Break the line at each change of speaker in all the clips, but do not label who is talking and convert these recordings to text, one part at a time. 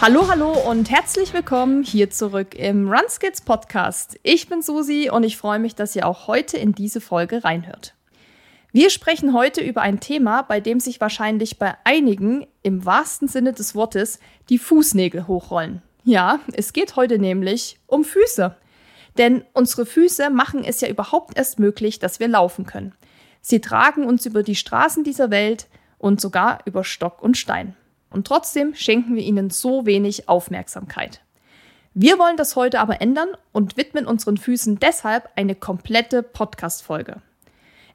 Hallo, hallo und herzlich willkommen hier zurück im Runskids Podcast. Ich bin Susi und ich freue mich, dass ihr auch heute in diese Folge reinhört. Wir sprechen heute über ein Thema, bei dem sich wahrscheinlich bei einigen im wahrsten Sinne des Wortes die Fußnägel hochrollen. Ja, es geht heute nämlich um Füße. Denn unsere Füße machen es ja überhaupt erst möglich, dass wir laufen können. Sie tragen uns über die Straßen dieser Welt und sogar über Stock und Stein. Und trotzdem schenken wir ihnen so wenig Aufmerksamkeit. Wir wollen das heute aber ändern und widmen unseren Füßen deshalb eine komplette Podcast-Folge.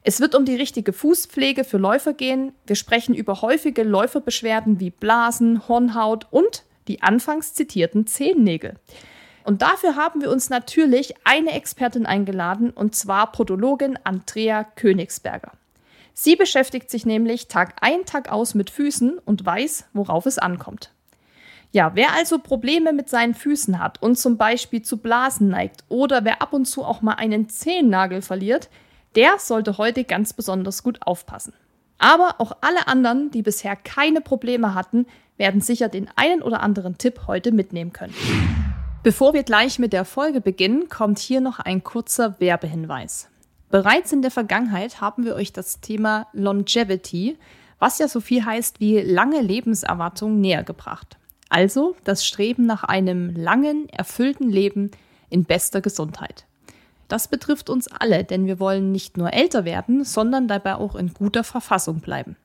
Es wird um die richtige Fußpflege für Läufer gehen. Wir sprechen über häufige Läuferbeschwerden wie Blasen, Hornhaut und die anfangs zitierten Zehennägel. Und dafür haben wir uns natürlich eine Expertin eingeladen, und zwar Podologin Andrea Königsberger. Sie beschäftigt sich nämlich Tag ein, Tag aus mit Füßen und weiß, worauf es ankommt. Ja, wer also Probleme mit seinen Füßen hat und zum Beispiel zu Blasen neigt oder wer ab und zu auch mal einen Zehennagel verliert, der sollte heute ganz besonders gut aufpassen. Aber auch alle anderen, die bisher keine Probleme hatten, werden sicher den einen oder anderen Tipp heute mitnehmen können. Bevor wir gleich mit der Folge beginnen, kommt hier noch ein kurzer Werbehinweis. Bereits in der Vergangenheit haben wir euch das Thema Longevity, was ja so viel heißt wie lange Lebenserwartung, näher gebracht. Also das Streben nach einem langen, erfüllten Leben in bester Gesundheit. Das betrifft uns alle, denn wir wollen nicht nur älter werden, sondern dabei auch in guter Verfassung bleiben.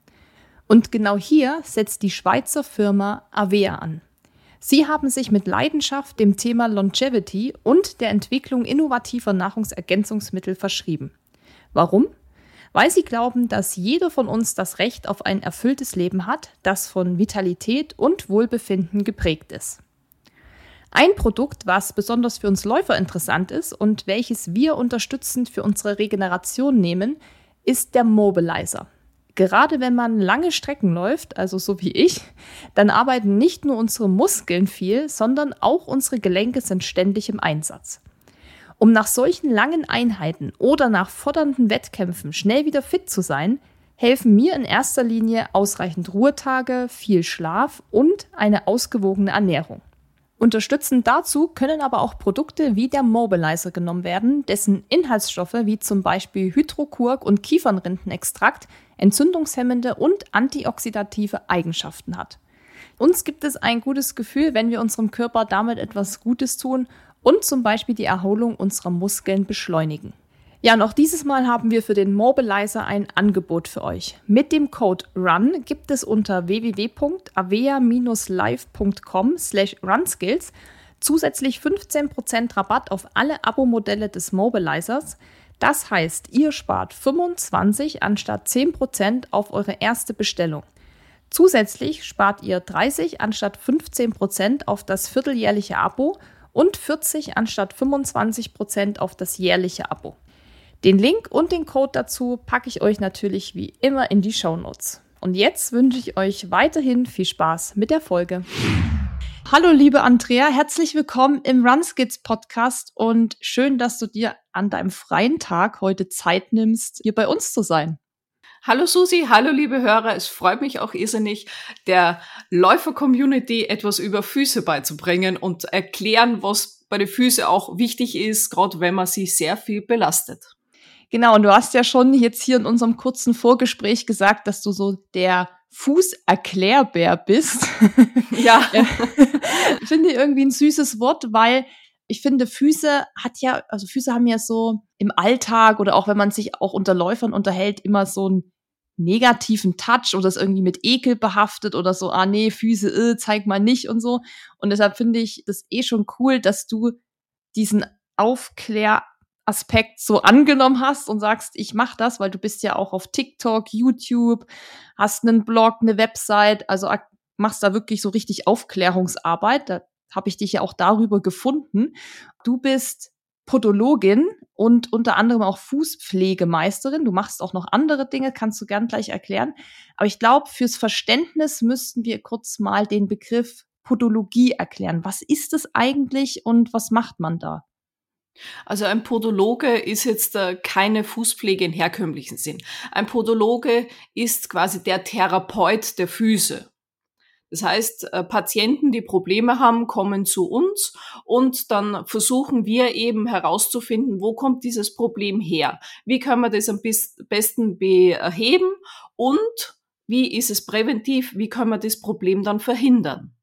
Und genau hier setzt die Schweizer Firma Avea an. Sie haben sich mit Leidenschaft dem Thema Longevity und der Entwicklung innovativer Nahrungsergänzungsmittel verschrieben. Warum? Weil sie glauben, dass jeder von uns das Recht auf ein erfülltes Leben hat, das von Vitalität und Wohlbefinden geprägt ist. Ein Produkt, was besonders für uns Läufer interessant ist und welches wir unterstützend für unsere Regeneration nehmen, ist der Mobilizer. Gerade wenn man lange Strecken läuft, also so wie ich, dann arbeiten nicht nur unsere Muskeln viel, sondern auch unsere Gelenke sind ständig im Einsatz. Um nach solchen langen Einheiten oder nach fordernden Wettkämpfen schnell wieder fit zu sein, helfen mir in erster Linie ausreichend Ruhetage, viel Schlaf und eine ausgewogene Ernährung. Unterstützend dazu können aber auch Produkte wie der Mobilizer genommen werden, dessen Inhaltsstoffe wie zum Beispiel Hydrokurk und Kiefernrindenextrakt entzündungshemmende und antioxidative Eigenschaften hat. Uns gibt es ein gutes Gefühl, wenn wir unserem Körper damit etwas Gutes tun und zum Beispiel die Erholung unserer Muskeln beschleunigen. Ja, noch dieses Mal haben wir für den Mobilizer ein Angebot für euch. Mit dem Code RUN gibt es unter www.avea-live.com slash runskills zusätzlich 15% Rabatt auf alle Abo-Modelle des Mobilizers. Das heißt, ihr spart 25 anstatt 10% auf eure erste Bestellung. Zusätzlich spart ihr 30 anstatt 15% auf das vierteljährliche Abo und 40 anstatt 25% auf das jährliche Abo. Den Link und den Code dazu packe ich euch natürlich wie immer in die Show Notes. Und jetzt wünsche ich euch weiterhin viel Spaß mit der Folge. Hallo liebe Andrea, herzlich willkommen im Runskids Podcast und schön, dass du dir an deinem freien Tag heute Zeit nimmst, hier bei uns zu sein.
Hallo Susi, hallo liebe Hörer, es freut mich auch irrsinnig, der Läufer-Community etwas über Füße beizubringen und erklären, was bei den Füßen auch wichtig ist, gerade wenn man sie sehr viel belastet.
Genau, und du hast ja schon jetzt hier in unserem kurzen Vorgespräch gesagt, dass du so der Fußerklärbär bist. Ja. finde ich irgendwie ein süßes Wort, weil ich finde, Füße hat ja, also Füße haben ja so im Alltag oder auch wenn man sich auch unter Läufern unterhält, immer so einen negativen Touch oder ist irgendwie mit Ekel behaftet oder so, ah nee, Füße, äh, zeig mal nicht und so. Und deshalb finde ich das eh schon cool, dass du diesen Aufklär Aspekt so angenommen hast und sagst, ich mache das, weil du bist ja auch auf TikTok, YouTube, hast einen Blog, eine Website, also machst da wirklich so richtig Aufklärungsarbeit. Habe ich dich ja auch darüber gefunden. Du bist Podologin und unter anderem auch Fußpflegemeisterin. Du machst auch noch andere Dinge, kannst du gern gleich erklären. Aber ich glaube, fürs Verständnis müssten wir kurz mal den Begriff Podologie erklären. Was ist es eigentlich und was macht man da?
Also ein Podologe ist jetzt äh, keine Fußpflege im herkömmlichen Sinn. Ein Podologe ist quasi der Therapeut der Füße. Das heißt, äh, Patienten, die Probleme haben, kommen zu uns und dann versuchen wir eben herauszufinden, wo kommt dieses Problem her? Wie können wir das am besten beheben und wie ist es präventiv? Wie können wir das Problem dann verhindern?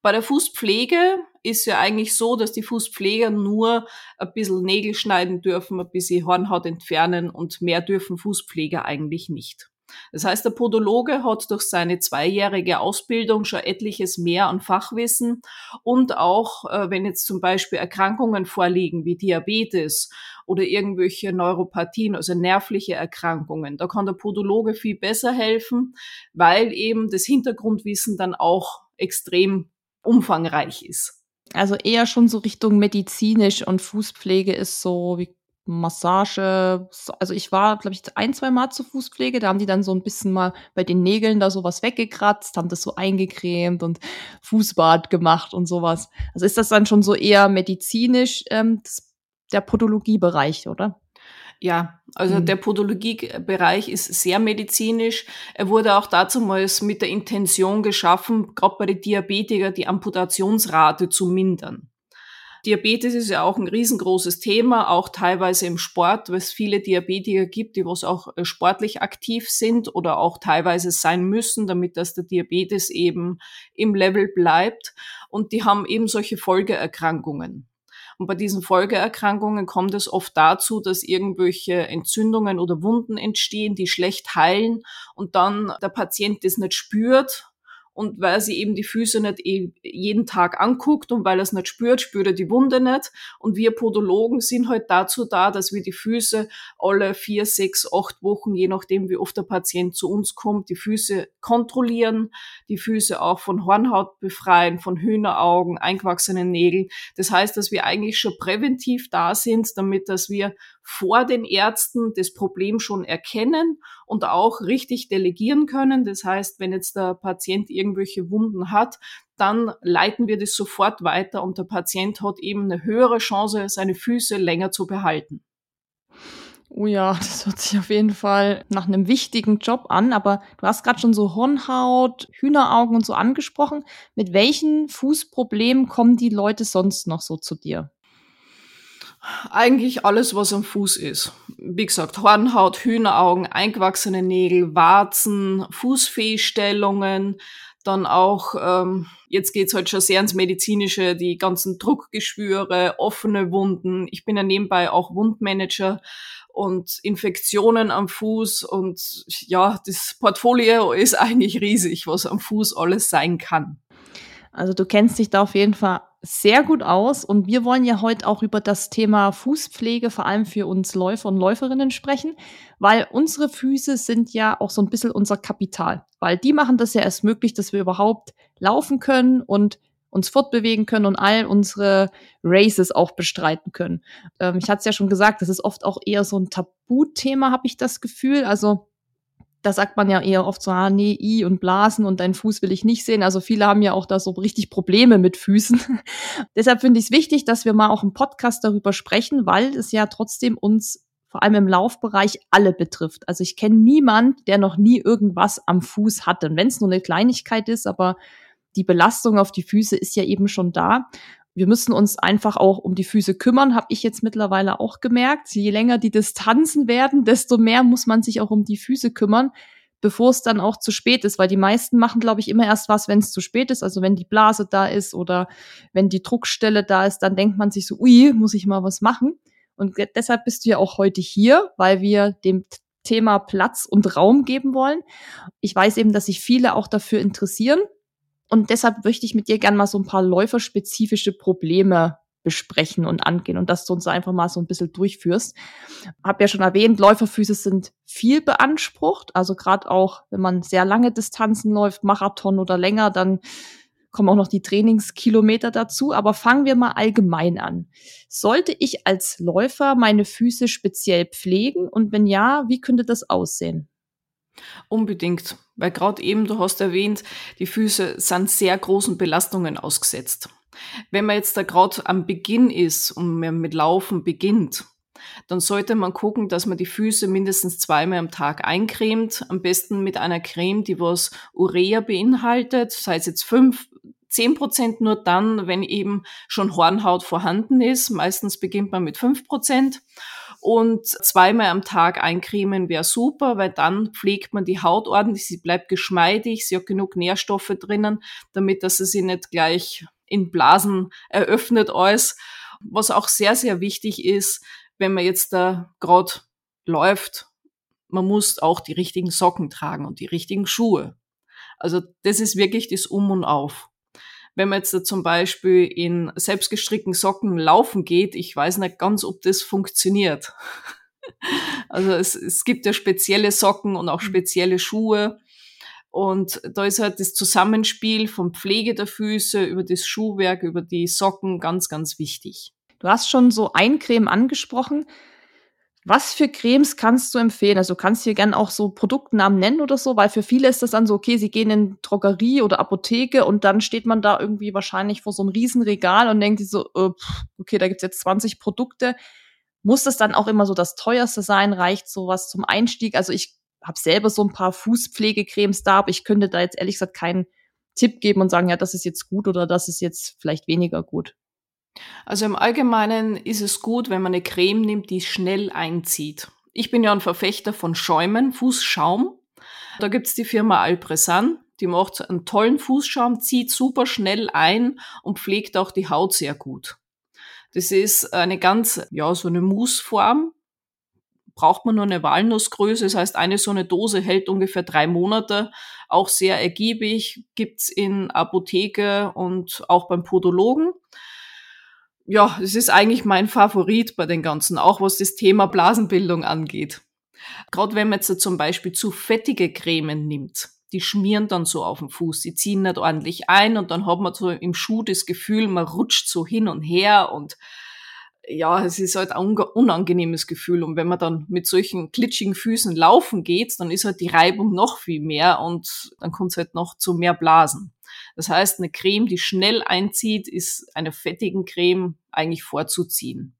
Bei der Fußpflege ist ja eigentlich so, dass die Fußpfleger nur ein bisschen Nägel schneiden dürfen, ein bisschen Hornhaut entfernen und mehr dürfen Fußpfleger eigentlich nicht. Das heißt, der Podologe hat durch seine zweijährige Ausbildung schon etliches mehr an Fachwissen und auch, äh, wenn jetzt zum Beispiel Erkrankungen vorliegen wie Diabetes oder irgendwelche Neuropathien, also nervliche Erkrankungen, da kann der Podologe viel besser helfen, weil eben das Hintergrundwissen dann auch extrem umfangreich ist.
Also eher schon so Richtung medizinisch und Fußpflege ist so wie Massage. Also ich war, glaube ich, ein, zwei Mal zur Fußpflege. Da haben die dann so ein bisschen mal bei den Nägeln da sowas weggekratzt, haben das so eingecremt und Fußbad gemacht und sowas. Also ist das dann schon so eher medizinisch ähm, das, der Podologiebereich, oder?
Ja, also mhm. der Podologiebereich ist sehr medizinisch. Er wurde auch dazumals mit der Intention geschaffen, gerade bei den Diabetiker die Amputationsrate zu mindern. Diabetes ist ja auch ein riesengroßes Thema, auch teilweise im Sport, weil es viele Diabetiker gibt, die was auch äh, sportlich aktiv sind oder auch teilweise sein müssen, damit dass der Diabetes eben im Level bleibt. Und die haben eben solche Folgeerkrankungen. Und bei diesen Folgeerkrankungen kommt es oft dazu, dass irgendwelche Entzündungen oder Wunden entstehen, die schlecht heilen und dann der Patient das nicht spürt und weil sie eben die Füße nicht eh jeden Tag anguckt und weil er es nicht spürt, spürt er die Wunde nicht. Und wir Podologen sind halt dazu da, dass wir die Füße alle vier, sechs, acht Wochen, je nachdem wie oft der Patient zu uns kommt, die Füße kontrollieren, die Füße auch von Hornhaut befreien, von Hühneraugen, eingewachsenen Nägeln. Das heißt, dass wir eigentlich schon präventiv da sind, damit dass wir vor den Ärzten das Problem schon erkennen und auch richtig delegieren können. Das heißt, wenn jetzt der Patient irgendwelche Wunden hat, dann leiten wir das sofort weiter und der Patient hat eben eine höhere Chance, seine Füße länger zu behalten.
Oh ja, das hört sich auf jeden Fall nach einem wichtigen Job an. Aber du hast gerade schon so Hornhaut, Hühneraugen und so angesprochen. Mit welchen Fußproblemen kommen die Leute sonst noch so zu dir?
Eigentlich alles, was am Fuß ist. Wie gesagt, Hornhaut, Hühneraugen, eingewachsene Nägel, Warzen, Fußfehlstellungen, dann auch, ähm, jetzt geht's halt schon sehr ins Medizinische, die ganzen Druckgeschwüre, offene Wunden. Ich bin ja nebenbei auch Wundmanager und Infektionen am Fuß und ja, das Portfolio ist eigentlich riesig, was am Fuß alles sein kann.
Also du kennst dich da auf jeden Fall sehr gut aus und wir wollen ja heute auch über das Thema Fußpflege, vor allem für uns Läufer und Läuferinnen sprechen, weil unsere Füße sind ja auch so ein bisschen unser Kapital, weil die machen das ja erst möglich, dass wir überhaupt laufen können und uns fortbewegen können und all unsere Races auch bestreiten können. Ähm, ich hatte es ja schon gesagt, das ist oft auch eher so ein Tabuthema, habe ich das Gefühl. Also da sagt man ja eher oft so, ah, nee, I und Blasen und deinen Fuß will ich nicht sehen. Also viele haben ja auch da so richtig Probleme mit Füßen. Deshalb finde ich es wichtig, dass wir mal auch im Podcast darüber sprechen, weil es ja trotzdem uns vor allem im Laufbereich alle betrifft. Also ich kenne niemand, der noch nie irgendwas am Fuß hatte. Und wenn es nur eine Kleinigkeit ist, aber die Belastung auf die Füße ist ja eben schon da wir müssen uns einfach auch um die Füße kümmern, habe ich jetzt mittlerweile auch gemerkt. Je länger die Distanzen werden, desto mehr muss man sich auch um die Füße kümmern, bevor es dann auch zu spät ist, weil die meisten machen, glaube ich, immer erst was, wenn es zu spät ist. Also wenn die Blase da ist oder wenn die Druckstelle da ist, dann denkt man sich so, ui, muss ich mal was machen. Und deshalb bist du ja auch heute hier, weil wir dem Thema Platz und Raum geben wollen. Ich weiß eben, dass sich viele auch dafür interessieren und deshalb möchte ich mit dir gerne mal so ein paar läuferspezifische Probleme besprechen und angehen und dass du uns einfach mal so ein bisschen durchführst. Hab ja schon erwähnt, Läuferfüße sind viel beansprucht. Also gerade auch, wenn man sehr lange Distanzen läuft, Marathon oder länger, dann kommen auch noch die Trainingskilometer dazu. Aber fangen wir mal allgemein an. Sollte ich als Läufer meine Füße speziell pflegen? Und wenn ja, wie könnte das aussehen?
Unbedingt, weil gerade eben, du hast erwähnt, die Füße sind sehr großen Belastungen ausgesetzt. Wenn man jetzt da gerade am Beginn ist und man mit Laufen beginnt, dann sollte man gucken, dass man die Füße mindestens zweimal am Tag eincremt. Am besten mit einer Creme, die was Urea beinhaltet, sei es jetzt fünf, zehn Prozent nur dann, wenn eben schon Hornhaut vorhanden ist. Meistens beginnt man mit fünf Prozent. Und zweimal am Tag eincremen wäre super, weil dann pflegt man die Haut ordentlich, sie bleibt geschmeidig, sie hat genug Nährstoffe drinnen, damit dass sie sich nicht gleich in Blasen eröffnet alles. Was auch sehr, sehr wichtig ist, wenn man jetzt da gerade läuft, man muss auch die richtigen Socken tragen und die richtigen Schuhe. Also das ist wirklich das Um und Auf. Wenn man jetzt da zum Beispiel in selbstgestrickten Socken laufen geht, ich weiß nicht ganz, ob das funktioniert. Also es, es gibt ja spezielle Socken und auch mhm. spezielle Schuhe. Und da ist halt das Zusammenspiel von Pflege der Füße über das Schuhwerk, über die Socken ganz, ganz wichtig.
Du hast schon so Eincreme angesprochen. Was für Cremes kannst du empfehlen? Also kannst du hier gerne auch so Produktnamen nennen oder so, weil für viele ist das dann so, okay, sie gehen in Drogerie oder Apotheke und dann steht man da irgendwie wahrscheinlich vor so einem Riesenregal und denkt sich so, äh, okay, da gibt's jetzt 20 Produkte. Muss das dann auch immer so das teuerste sein? Reicht sowas zum Einstieg? Also ich habe selber so ein paar Fußpflegecremes da, aber ich könnte da jetzt ehrlich gesagt keinen Tipp geben und sagen, ja, das ist jetzt gut oder das ist jetzt vielleicht weniger gut.
Also im Allgemeinen ist es gut, wenn man eine Creme nimmt, die schnell einzieht. Ich bin ja ein Verfechter von Schäumen, Fußschaum. Da gibt's die Firma Alpresan, die macht einen tollen Fußschaum, zieht super schnell ein und pflegt auch die Haut sehr gut. Das ist eine ganz, ja, so eine Mousse-Form. Braucht man nur eine Walnussgröße, das heißt, eine so eine Dose hält ungefähr drei Monate. Auch sehr ergiebig, gibt's in Apotheke und auch beim Podologen ja, es ist eigentlich mein Favorit bei den ganzen, auch was das Thema Blasenbildung angeht. Gerade wenn man jetzt zum Beispiel zu fettige Cremen nimmt, die schmieren dann so auf den Fuß, die ziehen nicht ordentlich ein und dann hat man so im Schuh das Gefühl, man rutscht so hin und her und ja, es ist halt ein unangenehmes Gefühl. Und wenn man dann mit solchen glitschigen Füßen laufen geht, dann ist halt die Reibung noch viel mehr und dann kommt es halt noch zu mehr Blasen. Das heißt, eine Creme, die schnell einzieht, ist einer fettigen Creme eigentlich vorzuziehen.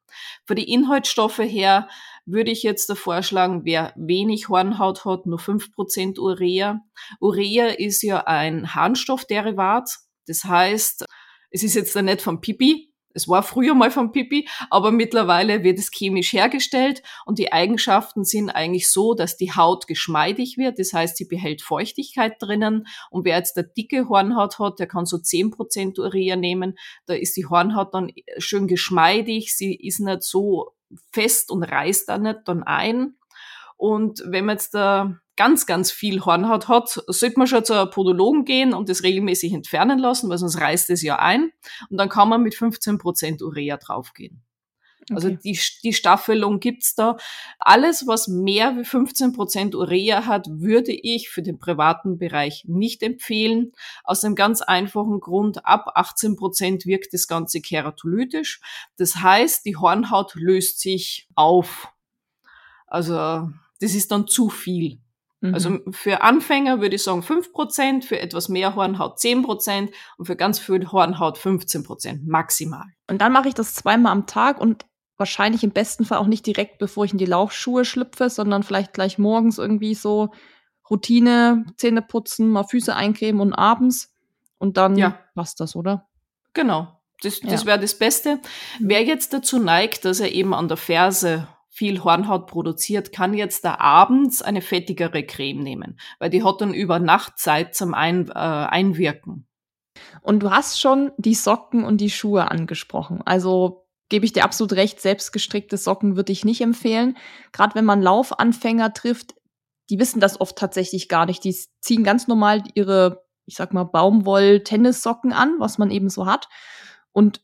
Für die Inhaltsstoffe her würde ich jetzt vorschlagen, wer wenig Hornhaut hat, nur fünf Prozent Urea. Urea ist ja ein Harnstoffderivat. Das heißt, es ist jetzt da nicht vom Pipi, es war früher mal vom Pipi, aber mittlerweile wird es chemisch hergestellt und die Eigenschaften sind eigentlich so, dass die Haut geschmeidig wird, das heißt, sie behält Feuchtigkeit drinnen. Und wer jetzt eine dicke Hornhaut hat, der kann so zehn Prozent Urea nehmen, da ist die Hornhaut dann schön geschmeidig, sie ist nicht so fest und reißt da nicht dann ein. Und wenn man jetzt da ganz, ganz viel Hornhaut hat, sollte man schon zu einem Podologen gehen und das regelmäßig entfernen lassen, weil sonst reißt es ja ein. Und dann kann man mit 15% Urea draufgehen. Also okay. Also die, die Staffelung gibt's da. Alles, was mehr wie 15% Urea hat, würde ich für den privaten Bereich nicht empfehlen. Aus einem ganz einfachen Grund, ab 18% wirkt das Ganze keratolytisch. Das heißt, die Hornhaut löst sich auf. Also das ist dann zu viel. Also mhm. für Anfänger würde ich sagen 5%, für etwas mehr Hornhaut 10% und für ganz viel Hornhaut 15% maximal.
Und dann mache ich das zweimal am Tag und wahrscheinlich im besten Fall auch nicht direkt, bevor ich in die Laufschuhe schlüpfe, sondern vielleicht gleich morgens irgendwie so Routine, Zähne putzen, mal Füße eincremen und abends. Und dann ja. was das, oder?
Genau. Das, das ja. wäre das Beste. Mhm. Wer jetzt dazu neigt, dass er eben an der Ferse viel Hornhaut produziert, kann jetzt da abends eine fettigere Creme nehmen, weil die hat dann über Nacht Zeit zum Ein, äh, Einwirken.
Und du hast schon die Socken und die Schuhe angesprochen. Also gebe ich dir absolut recht, selbstgestrickte Socken würde ich nicht empfehlen. Gerade wenn man Laufanfänger trifft, die wissen das oft tatsächlich gar nicht. Die ziehen ganz normal ihre, ich sag mal, Baumwoll-Tennissocken an, was man eben so hat. Und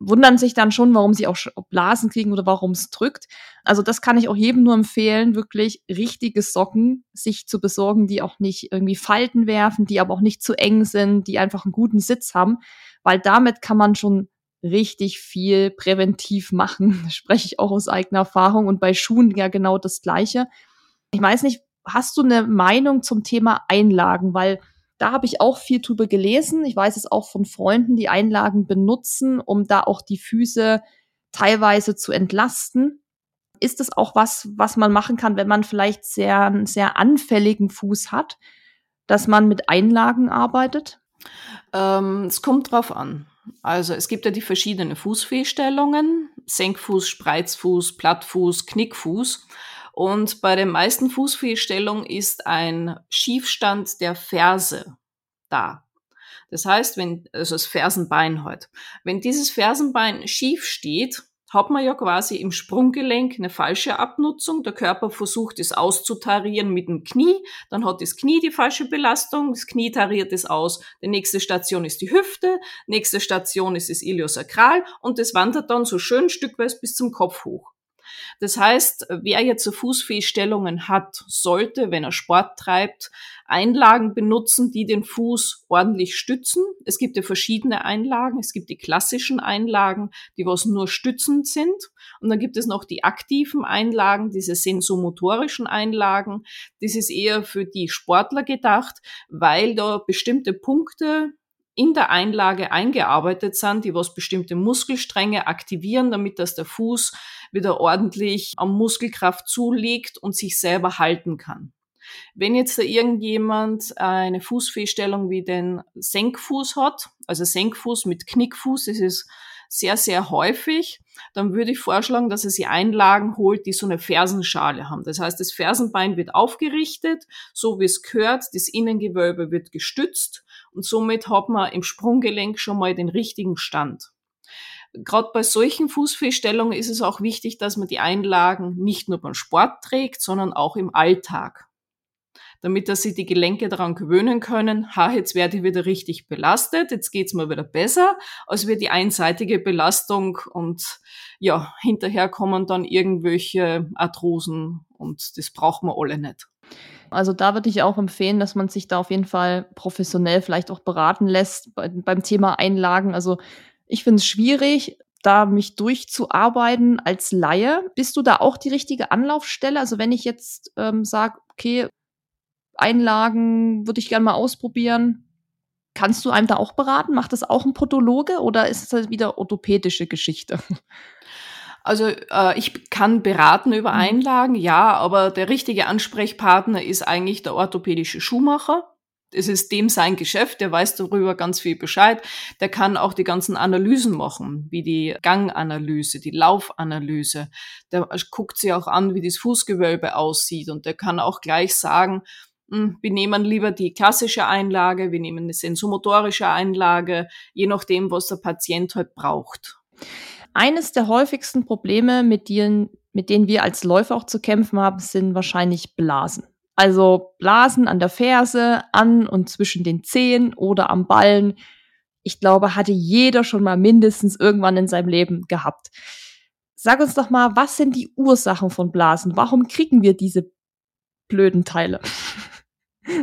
wundern sich dann schon, warum sie auch Blasen kriegen oder warum es drückt. Also das kann ich auch jedem nur empfehlen, wirklich richtige Socken sich zu besorgen, die auch nicht irgendwie Falten werfen, die aber auch nicht zu eng sind, die einfach einen guten Sitz haben, weil damit kann man schon richtig viel präventiv machen. Das spreche ich auch aus eigener Erfahrung und bei Schuhen ja genau das gleiche. Ich weiß nicht, hast du eine Meinung zum Thema Einlagen, weil da habe ich auch viel drüber gelesen. Ich weiß es auch von Freunden, die Einlagen benutzen, um da auch die Füße teilweise zu entlasten. Ist das auch was, was man machen kann, wenn man vielleicht sehr, einen sehr anfälligen Fuß hat, dass man mit Einlagen arbeitet?
Ähm, es kommt drauf an. Also es gibt ja die verschiedenen Fußfehlstellungen, Senkfuß, Spreizfuß, Plattfuß, Knickfuß. Und bei den meisten Fußfehlstellungen ist ein Schiefstand der Ferse da. Das heißt, wenn, also das Fersenbein halt. Wenn dieses Fersenbein schief steht, hat man ja quasi im Sprunggelenk eine falsche Abnutzung. Der Körper versucht es auszutarieren mit dem Knie, dann hat das Knie die falsche Belastung, das Knie tariert es aus. Die nächste Station ist die Hüfte, nächste Station ist das Iliosakral und das wandert dann so schön stückweise bis zum Kopf hoch. Das heißt, wer jetzt so Fußfehlstellungen hat, sollte, wenn er Sport treibt, Einlagen benutzen, die den Fuß ordentlich stützen. Es gibt ja verschiedene Einlagen. Es gibt die klassischen Einlagen, die was nur stützend sind. Und dann gibt es noch die aktiven Einlagen, diese sensomotorischen Einlagen. Das ist eher für die Sportler gedacht, weil da bestimmte Punkte in der Einlage eingearbeitet sind, die was bestimmte Muskelstränge aktivieren, damit dass der Fuß wieder ordentlich am Muskelkraft zulegt und sich selber halten kann. Wenn jetzt da irgendjemand eine Fußfehlstellung wie den Senkfuß hat, also Senkfuß mit Knickfuß, das ist sehr, sehr häufig, dann würde ich vorschlagen, dass er sich Einlagen holt, die so eine Fersenschale haben. Das heißt, das Fersenbein wird aufgerichtet, so wie es gehört, das Innengewölbe wird gestützt und somit hat man im Sprunggelenk schon mal den richtigen Stand. Gerade bei solchen Fußfehlstellungen ist es auch wichtig, dass man die Einlagen nicht nur beim Sport trägt, sondern auch im Alltag. Damit dass sie die Gelenke daran gewöhnen können, ha, jetzt werde ich wieder richtig belastet, jetzt geht's mir wieder besser, als wir die einseitige Belastung und ja, hinterher kommen dann irgendwelche Arthrosen und das braucht man alle nicht.
Also da würde ich auch empfehlen, dass man sich da auf jeden Fall professionell vielleicht auch beraten lässt bei, beim Thema Einlagen. Also ich finde es schwierig, da mich durchzuarbeiten als Laie. Bist du da auch die richtige Anlaufstelle? Also wenn ich jetzt ähm, sage, okay, Einlagen würde ich gerne mal ausprobieren, kannst du einem da auch beraten? Macht das auch ein Podologe oder ist das wieder orthopädische Geschichte?
Also äh, ich kann beraten über mhm. Einlagen, ja, aber der richtige Ansprechpartner ist eigentlich der orthopädische Schuhmacher. Es ist dem sein Geschäft, der weiß darüber ganz viel Bescheid. Der kann auch die ganzen Analysen machen, wie die Ganganalyse, die Laufanalyse. Der guckt sich auch an, wie das Fußgewölbe aussieht und der kann auch gleich sagen, hm, wir nehmen lieber die klassische Einlage, wir nehmen eine sensomotorische Einlage, je nachdem, was der Patient halt braucht.
Eines der häufigsten Probleme, mit denen, mit denen wir als Läufer auch zu kämpfen haben, sind wahrscheinlich Blasen. Also Blasen an der Ferse, an und zwischen den Zehen oder am Ballen. Ich glaube, hatte jeder schon mal mindestens irgendwann in seinem Leben gehabt. Sag uns doch mal, was sind die Ursachen von Blasen? Warum kriegen wir diese blöden Teile?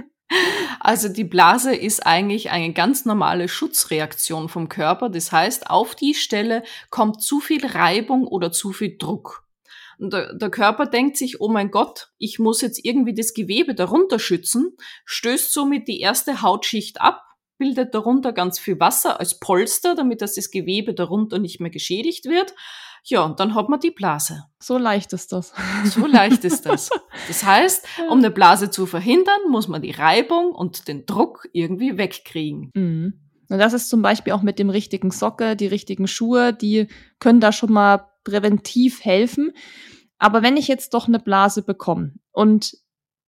Also die Blase ist eigentlich eine ganz normale Schutzreaktion vom Körper. Das heißt, auf die Stelle kommt zu viel Reibung oder zu viel Druck. Und der, Körper denkt sich, oh mein Gott, ich muss jetzt irgendwie das Gewebe darunter schützen, stößt somit die erste Hautschicht ab, bildet darunter ganz viel Wasser als Polster, damit das, das Gewebe darunter nicht mehr geschädigt wird. Ja, und dann hat man die Blase.
So leicht ist das.
So leicht ist das. Das heißt, um eine Blase zu verhindern, muss man die Reibung und den Druck irgendwie wegkriegen.
Mhm. Und das ist zum Beispiel auch mit dem richtigen Socke, die richtigen Schuhe, die können da schon mal präventiv helfen. Aber wenn ich jetzt doch eine Blase bekomme und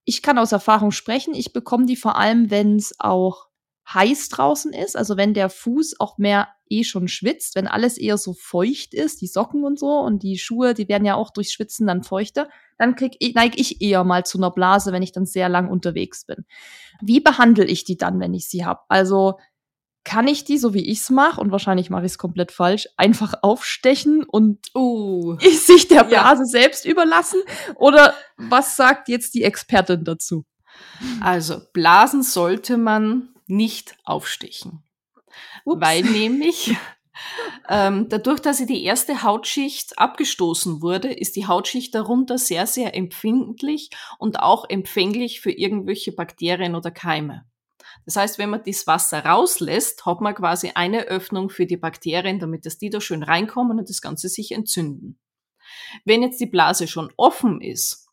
ich kann aus Erfahrung sprechen, ich bekomme die vor allem, wenn es auch heiß draußen ist, also wenn der Fuß auch mehr eh schon schwitzt, wenn alles eher so feucht ist, die Socken und so und die Schuhe, die werden ja auch durch Schwitzen dann feuchter, dann krieg ich, neige ich eher mal zu einer Blase, wenn ich dann sehr lang unterwegs bin. Wie behandle ich die dann, wenn ich sie habe? Also kann ich die, so wie ich es mache, und wahrscheinlich mache ich es komplett falsch, einfach aufstechen und uh, sich der Blase ja. selbst überlassen? Oder was sagt jetzt die Expertin dazu?
Also Blasen sollte man nicht aufstechen. Ups. Weil nämlich ähm, dadurch, dass sie die erste Hautschicht abgestoßen wurde, ist die Hautschicht darunter sehr, sehr empfindlich und auch empfänglich für irgendwelche Bakterien oder Keime. Das heißt, wenn man das Wasser rauslässt, hat man quasi eine Öffnung für die Bakterien, damit dass die da schön reinkommen und das Ganze sich entzünden. Wenn jetzt die Blase schon offen ist,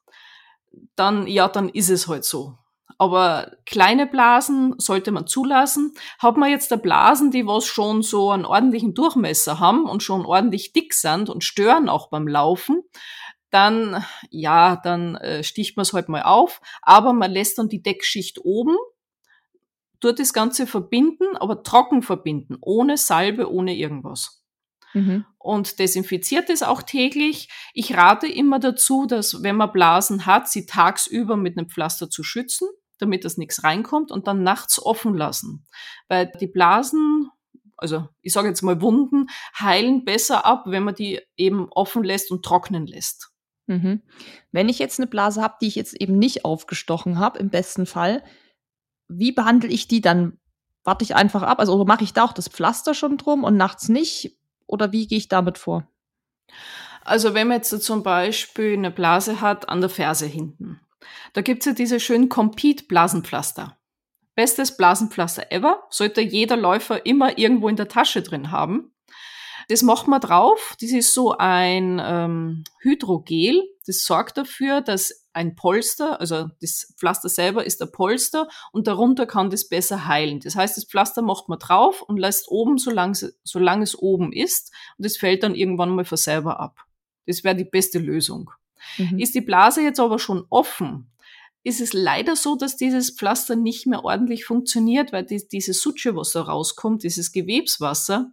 dann, ja, dann ist es halt so. Aber kleine Blasen sollte man zulassen. Hat man jetzt da Blasen, die was schon so einen ordentlichen Durchmesser haben und schon ordentlich dick sind und stören auch beim Laufen, dann, ja, dann äh, sticht man es halt mal auf. Aber man lässt dann die Deckschicht oben, tut das Ganze verbinden, aber trocken verbinden, ohne Salbe, ohne irgendwas. Mhm. Und desinfiziert es auch täglich. Ich rate immer dazu, dass wenn man Blasen hat, sie tagsüber mit einem Pflaster zu schützen damit das nichts reinkommt und dann nachts offen lassen. Weil die Blasen, also ich sage jetzt mal Wunden, heilen besser ab, wenn man die eben offen lässt und trocknen lässt.
Mhm. Wenn ich jetzt eine Blase habe, die ich jetzt eben nicht aufgestochen habe, im besten Fall, wie behandle ich die dann? Warte ich einfach ab? Also mache ich da auch das Pflaster schon drum und nachts nicht? Oder wie gehe ich damit vor?
Also wenn man jetzt zum Beispiel eine Blase hat an der Ferse hinten, da gibt's ja diese schönen Compete-Blasenpflaster. Bestes Blasenpflaster ever, sollte jeder Läufer immer irgendwo in der Tasche drin haben. Das macht man drauf. Das ist so ein ähm, Hydrogel. Das sorgt dafür, dass ein Polster, also das Pflaster selber ist der Polster und darunter kann das besser heilen. Das heißt, das Pflaster macht man drauf und lässt oben, solange, solange es oben ist. Und das fällt dann irgendwann mal von selber ab. Das wäre die beste Lösung. Mhm. Ist die Blase jetzt aber schon offen, ist es leider so, dass dieses Pflaster nicht mehr ordentlich funktioniert, weil die, diese Sutsche, was da rauskommt, dieses Gewebswasser,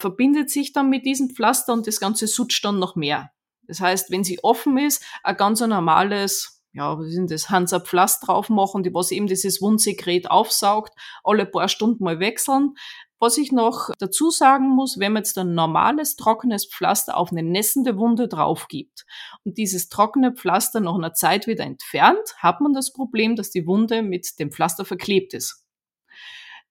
verbindet sich dann mit diesem Pflaster und das Ganze sutscht dann noch mehr. Das heißt, wenn sie offen ist, ein ganz normales, ja, was sind das, Hansa Pflaster drauf machen, die was eben dieses Wundsekret aufsaugt, alle paar Stunden mal wechseln, was ich noch dazu sagen muss, wenn man jetzt ein normales, trockenes Pflaster auf eine nässende Wunde drauf gibt und dieses trockene Pflaster nach einer Zeit wieder entfernt, hat man das Problem, dass die Wunde mit dem Pflaster verklebt ist.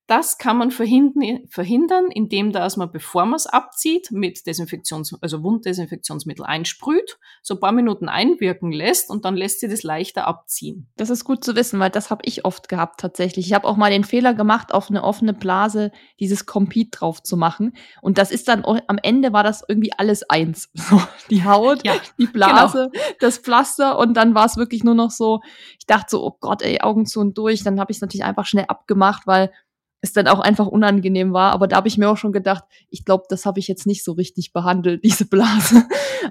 Das kann man verhindern, indem dass man, bevor man es abzieht, mit Desinfektions-, also Wunddesinfektionsmittel einsprüht, so ein paar Minuten einwirken lässt und dann lässt sie das leichter abziehen.
Das ist gut zu wissen, weil das habe ich oft gehabt tatsächlich. Ich habe auch mal den Fehler gemacht, auf eine offene Blase dieses Compete drauf zu machen. Und das ist dann, am Ende war das irgendwie alles eins. So, die Haut, ja, die Blase, genau. das Pflaster und dann war es wirklich nur noch so, ich dachte so, oh Gott, ey, Augen zu und durch. Dann habe ich es natürlich einfach schnell abgemacht, weil es dann auch einfach unangenehm war. Aber da habe ich mir auch schon gedacht, ich glaube, das habe ich jetzt nicht so richtig behandelt, diese Blase.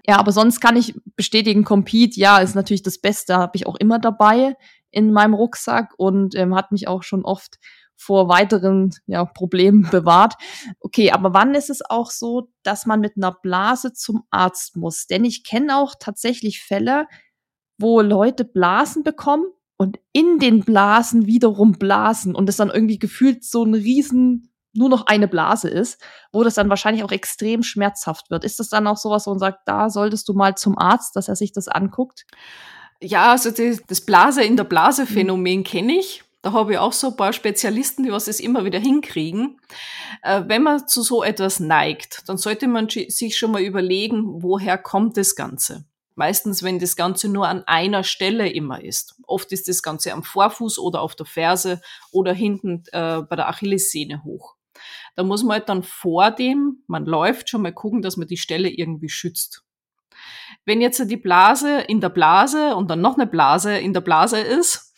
ja, aber sonst kann ich bestätigen, Compete, ja, ist natürlich das Beste, habe ich auch immer dabei in meinem Rucksack und ähm, hat mich auch schon oft vor weiteren ja, Problemen bewahrt. Okay, aber wann ist es auch so, dass man mit einer Blase zum Arzt muss? Denn ich kenne auch tatsächlich Fälle, wo Leute Blasen bekommen, und in den Blasen wiederum blasen und es dann irgendwie gefühlt so ein riesen nur noch eine Blase ist, wo das dann wahrscheinlich auch extrem schmerzhaft wird. Ist das dann auch sowas, wo man sagt, da solltest du mal zum Arzt, dass er sich das anguckt?
Ja, also die, das Blase in der Blase Phänomen mhm. kenne ich. Da habe ich auch so ein paar Spezialisten, die was es immer wieder hinkriegen. Äh, wenn man zu so etwas neigt, dann sollte man sich schon mal überlegen, woher kommt das Ganze. Meistens, wenn das Ganze nur an einer Stelle immer ist. Oft ist das Ganze am Vorfuß oder auf der Ferse oder hinten äh, bei der Achillessehne hoch. Da muss man halt dann vor dem, man läuft, schon mal gucken, dass man die Stelle irgendwie schützt. Wenn jetzt die Blase in der Blase und dann noch eine Blase in der Blase ist,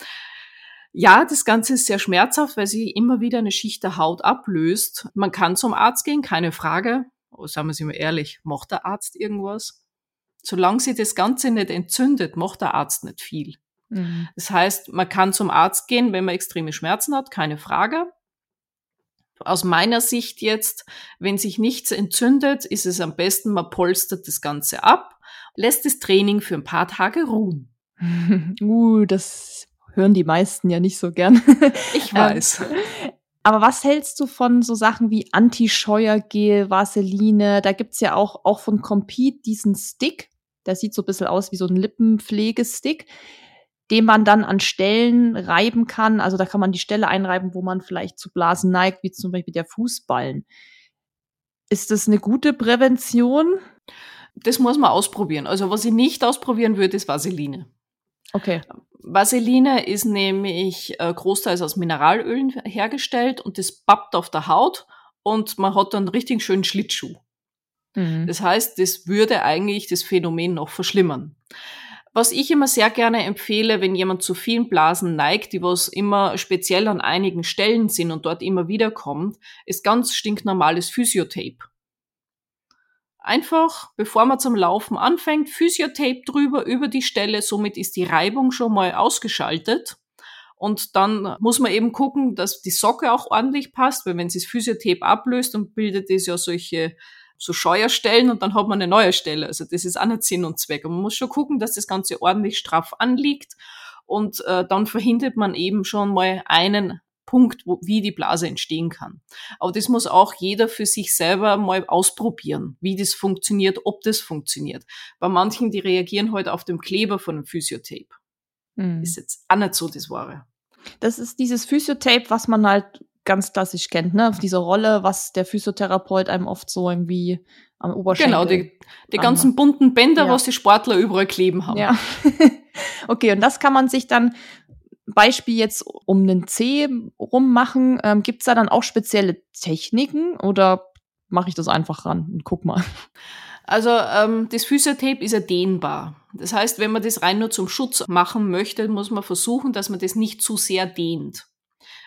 ja, das Ganze ist sehr schmerzhaft, weil sie immer wieder eine Schicht der Haut ablöst. Man kann zum Arzt gehen, keine Frage. Aber sagen wir es immer ehrlich, macht der Arzt irgendwas? Solange sie das Ganze nicht entzündet, macht der Arzt nicht viel. Mhm. Das heißt, man kann zum Arzt gehen, wenn man extreme Schmerzen hat, keine Frage. Aus meiner Sicht jetzt, wenn sich nichts entzündet, ist es am besten, man polstert das Ganze ab, lässt das Training für ein paar Tage ruhen.
uh, das hören die meisten ja nicht so gern.
ich weiß.
Aber was hältst du von so Sachen wie Anti-Scheuergel, Vaseline? Da gibt's ja auch, auch von Compete diesen Stick. Der sieht so ein bisschen aus wie so ein Lippenpflegestick, den man dann an Stellen reiben kann. Also da kann man die Stelle einreiben, wo man vielleicht zu Blasen neigt, wie zum Beispiel der Fußballen. Ist das eine gute Prävention?
Das muss man ausprobieren. Also was ich nicht ausprobieren würde, ist Vaseline.
Okay.
Vaseline ist nämlich äh, großteils aus Mineralölen hergestellt und das pappt auf der Haut und man hat dann einen richtig schönen Schlittschuh. Mhm. Das heißt, das würde eigentlich das Phänomen noch verschlimmern. Was ich immer sehr gerne empfehle, wenn jemand zu vielen Blasen neigt, die was immer speziell an einigen Stellen sind und dort immer wieder kommt, ist ganz stinknormales Physiotape. Einfach, bevor man zum Laufen anfängt, Physiotape drüber über die Stelle, somit ist die Reibung schon mal ausgeschaltet. Und dann muss man eben gucken, dass die Socke auch ordentlich passt, weil wenn sie das Physiotape ablöst, dann bildet es ja solche so Scheuerstellen und dann hat man eine neue Stelle. Also das ist auch nicht Sinn und Zweck. Und man muss schon gucken, dass das Ganze ordentlich straff anliegt und äh, dann verhindert man eben schon mal einen Punkt, wo, wie die Blase entstehen kann. Aber das muss auch jeder für sich selber mal ausprobieren, wie das funktioniert, ob das funktioniert. Bei manchen, die reagieren heute halt auf dem Kleber von dem Physiotape. Mhm. Ist jetzt auch nicht so das Wahre.
Das ist dieses Physiotape, was man halt ganz klassisch kennt, ne? Auf dieser Rolle, was der Physiotherapeut einem oft so irgendwie am Oberschenkel.
Genau, die, die ganzen bunten Bänder, ja. was die Sportler überall kleben haben.
Ja. okay, und das kann man sich dann Beispiel jetzt um den C rummachen. Ähm, Gibt es da dann auch spezielle Techniken oder mache ich das einfach ran und guck mal?
Also ähm, das Physiotape ist ja dehnbar. Das heißt, wenn man das rein nur zum Schutz machen möchte, muss man versuchen, dass man das nicht zu sehr dehnt.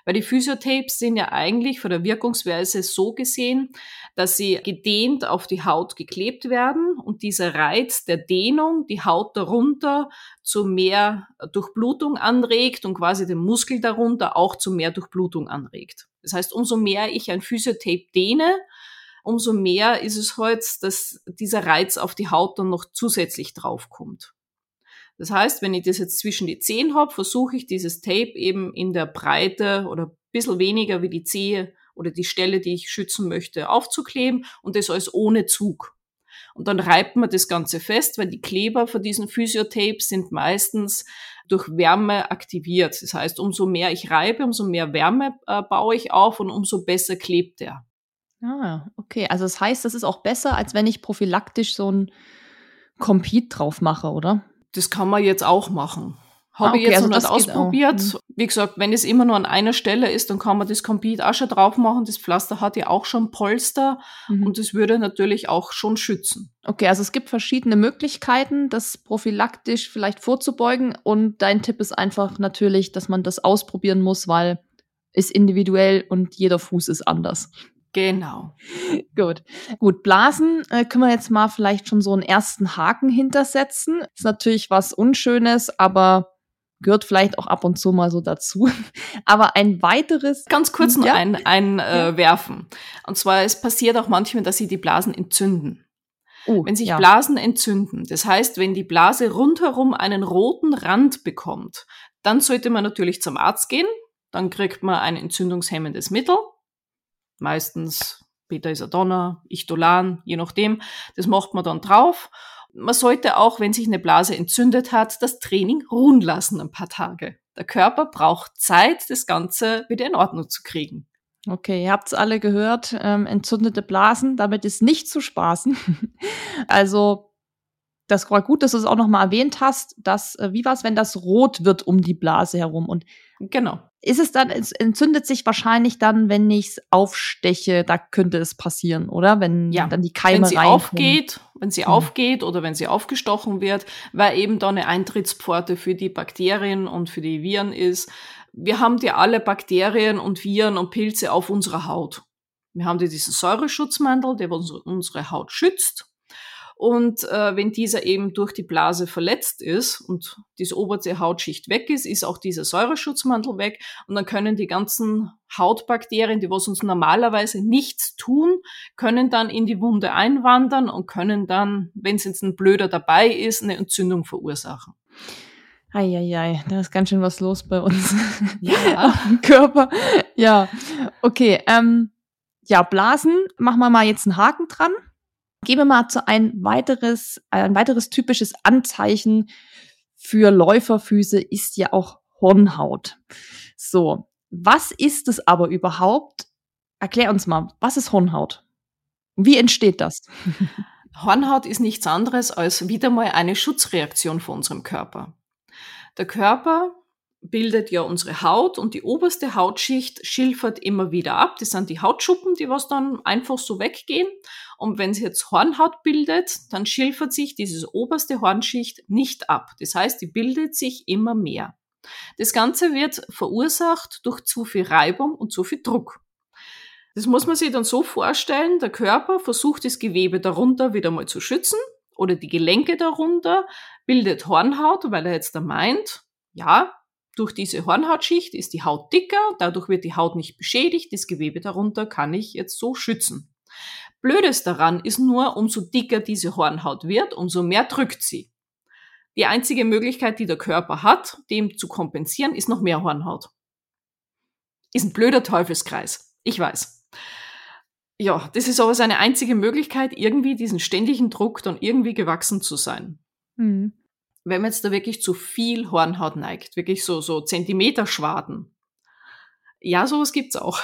Weil die Physiotapes sind ja eigentlich von der Wirkungsweise so gesehen, dass sie gedehnt auf die Haut geklebt werden und dieser Reiz der Dehnung die Haut darunter zu mehr Durchblutung anregt und quasi den Muskel darunter auch zu mehr Durchblutung anregt. Das heißt, umso mehr ich ein Physiotape dehne, umso mehr ist es halt, dass dieser Reiz auf die Haut dann noch zusätzlich draufkommt. Das heißt, wenn ich das jetzt zwischen die Zehen habe, versuche ich dieses Tape eben in der Breite oder ein bisschen weniger wie die Zehe oder die Stelle, die ich schützen möchte, aufzukleben und das alles ohne Zug. Und dann reibt man das Ganze fest, weil die Kleber von diesen Physiotapes sind meistens durch Wärme aktiviert. Das heißt, umso mehr ich reibe, umso mehr Wärme äh, baue ich auf und umso besser klebt er.
Ah, okay. Also das heißt, das ist auch besser, als wenn ich prophylaktisch so ein Compete drauf mache, oder?
Das kann man jetzt auch machen. Habe ah, okay, ich jetzt also noch nicht ausprobiert. Mhm. Wie gesagt, wenn es immer nur an einer Stelle ist, dann kann man das Compete auch schon drauf machen. Das Pflaster hat ja auch schon Polster mhm. und das würde natürlich auch schon schützen.
Okay, also es gibt verschiedene Möglichkeiten, das prophylaktisch vielleicht vorzubeugen. Und dein Tipp ist einfach natürlich, dass man das ausprobieren muss, weil ist individuell und jeder Fuß ist anders.
Genau.
Gut. Gut, Blasen äh, können wir jetzt mal vielleicht schon so einen ersten Haken hintersetzen. Ist natürlich was Unschönes, aber gehört vielleicht auch ab und zu mal so dazu. Aber ein weiteres.
Ganz kurz noch ja? ein, ein äh, werfen. Und zwar, es passiert auch manchmal, dass sie die Blasen entzünden. Oh, wenn sich ja. Blasen entzünden, das heißt, wenn die Blase rundherum einen roten Rand bekommt, dann sollte man natürlich zum Arzt gehen. Dann kriegt man ein entzündungshemmendes Mittel meistens Beta-Isadonna, Ichtolan, je nachdem. Das macht man dann drauf. Man sollte auch, wenn sich eine Blase entzündet hat, das Training ruhen lassen ein paar Tage. Der Körper braucht Zeit, das Ganze wieder in Ordnung zu kriegen.
Okay, ihr habt es alle gehört. Ähm, entzündete Blasen, damit ist nicht zu spaßen. also das war gut, dass du es auch nochmal erwähnt hast, dass, äh, wie war es, wenn das rot wird um die Blase herum? Und
genau.
Ist es dann, es entzündet sich wahrscheinlich dann, wenn ich es aufsteche, da könnte es passieren, oder? Wenn ja. dann die Keime
Wenn sie reinkommen. aufgeht, wenn sie hm. aufgeht oder wenn sie aufgestochen wird, weil eben da eine Eintrittspforte für die Bakterien und für die Viren ist. Wir haben ja alle Bakterien und Viren und Pilze auf unserer Haut. Wir haben ja diesen Säureschutzmantel, der unsere Haut schützt und äh, wenn dieser eben durch die Blase verletzt ist und diese oberste Hautschicht weg ist, ist auch dieser Säureschutzmantel weg. Und dann können die ganzen Hautbakterien, die was uns normalerweise nichts tun, können dann in die Wunde einwandern und können dann, wenn es jetzt ein Blöder dabei ist, eine Entzündung verursachen.
Eieiei, da ist ganz schön was los bei uns. Ja. Im Körper. Ja. Okay. Ähm, ja, Blasen, machen wir mal jetzt einen Haken dran. Gehen wir mal zu ein weiteres, ein weiteres typisches Anzeichen für Läuferfüße ist ja auch Hornhaut. So, was ist es aber überhaupt? Erklär uns mal, was ist Hornhaut? Wie entsteht das?
Hornhaut ist nichts anderes als wieder mal eine Schutzreaktion von unserem Körper. Der Körper bildet ja unsere Haut und die oberste Hautschicht schilfert immer wieder ab. Das sind die Hautschuppen, die was dann einfach so weggehen. Und wenn es jetzt Hornhaut bildet, dann schilfert sich dieses oberste Hornschicht nicht ab. Das heißt, die bildet sich immer mehr. Das Ganze wird verursacht durch zu viel Reibung und zu viel Druck. Das muss man sich dann so vorstellen, der Körper versucht das Gewebe darunter wieder mal zu schützen oder die Gelenke darunter, bildet Hornhaut, weil er jetzt da meint, ja, durch diese Hornhautschicht ist die Haut dicker, dadurch wird die Haut nicht beschädigt, das Gewebe darunter kann ich jetzt so schützen. Blödes daran ist nur, umso dicker diese Hornhaut wird, umso mehr drückt sie. Die einzige Möglichkeit, die der Körper hat, dem zu kompensieren, ist noch mehr Hornhaut. Ist ein blöder Teufelskreis. Ich weiß. Ja, das ist aber seine einzige Möglichkeit, irgendwie diesen ständigen Druck dann irgendwie gewachsen zu sein. Mhm. Wenn man jetzt da wirklich zu viel Hornhaut neigt, wirklich so, so Zentimeterschwaden. Ja, sowas gibt's auch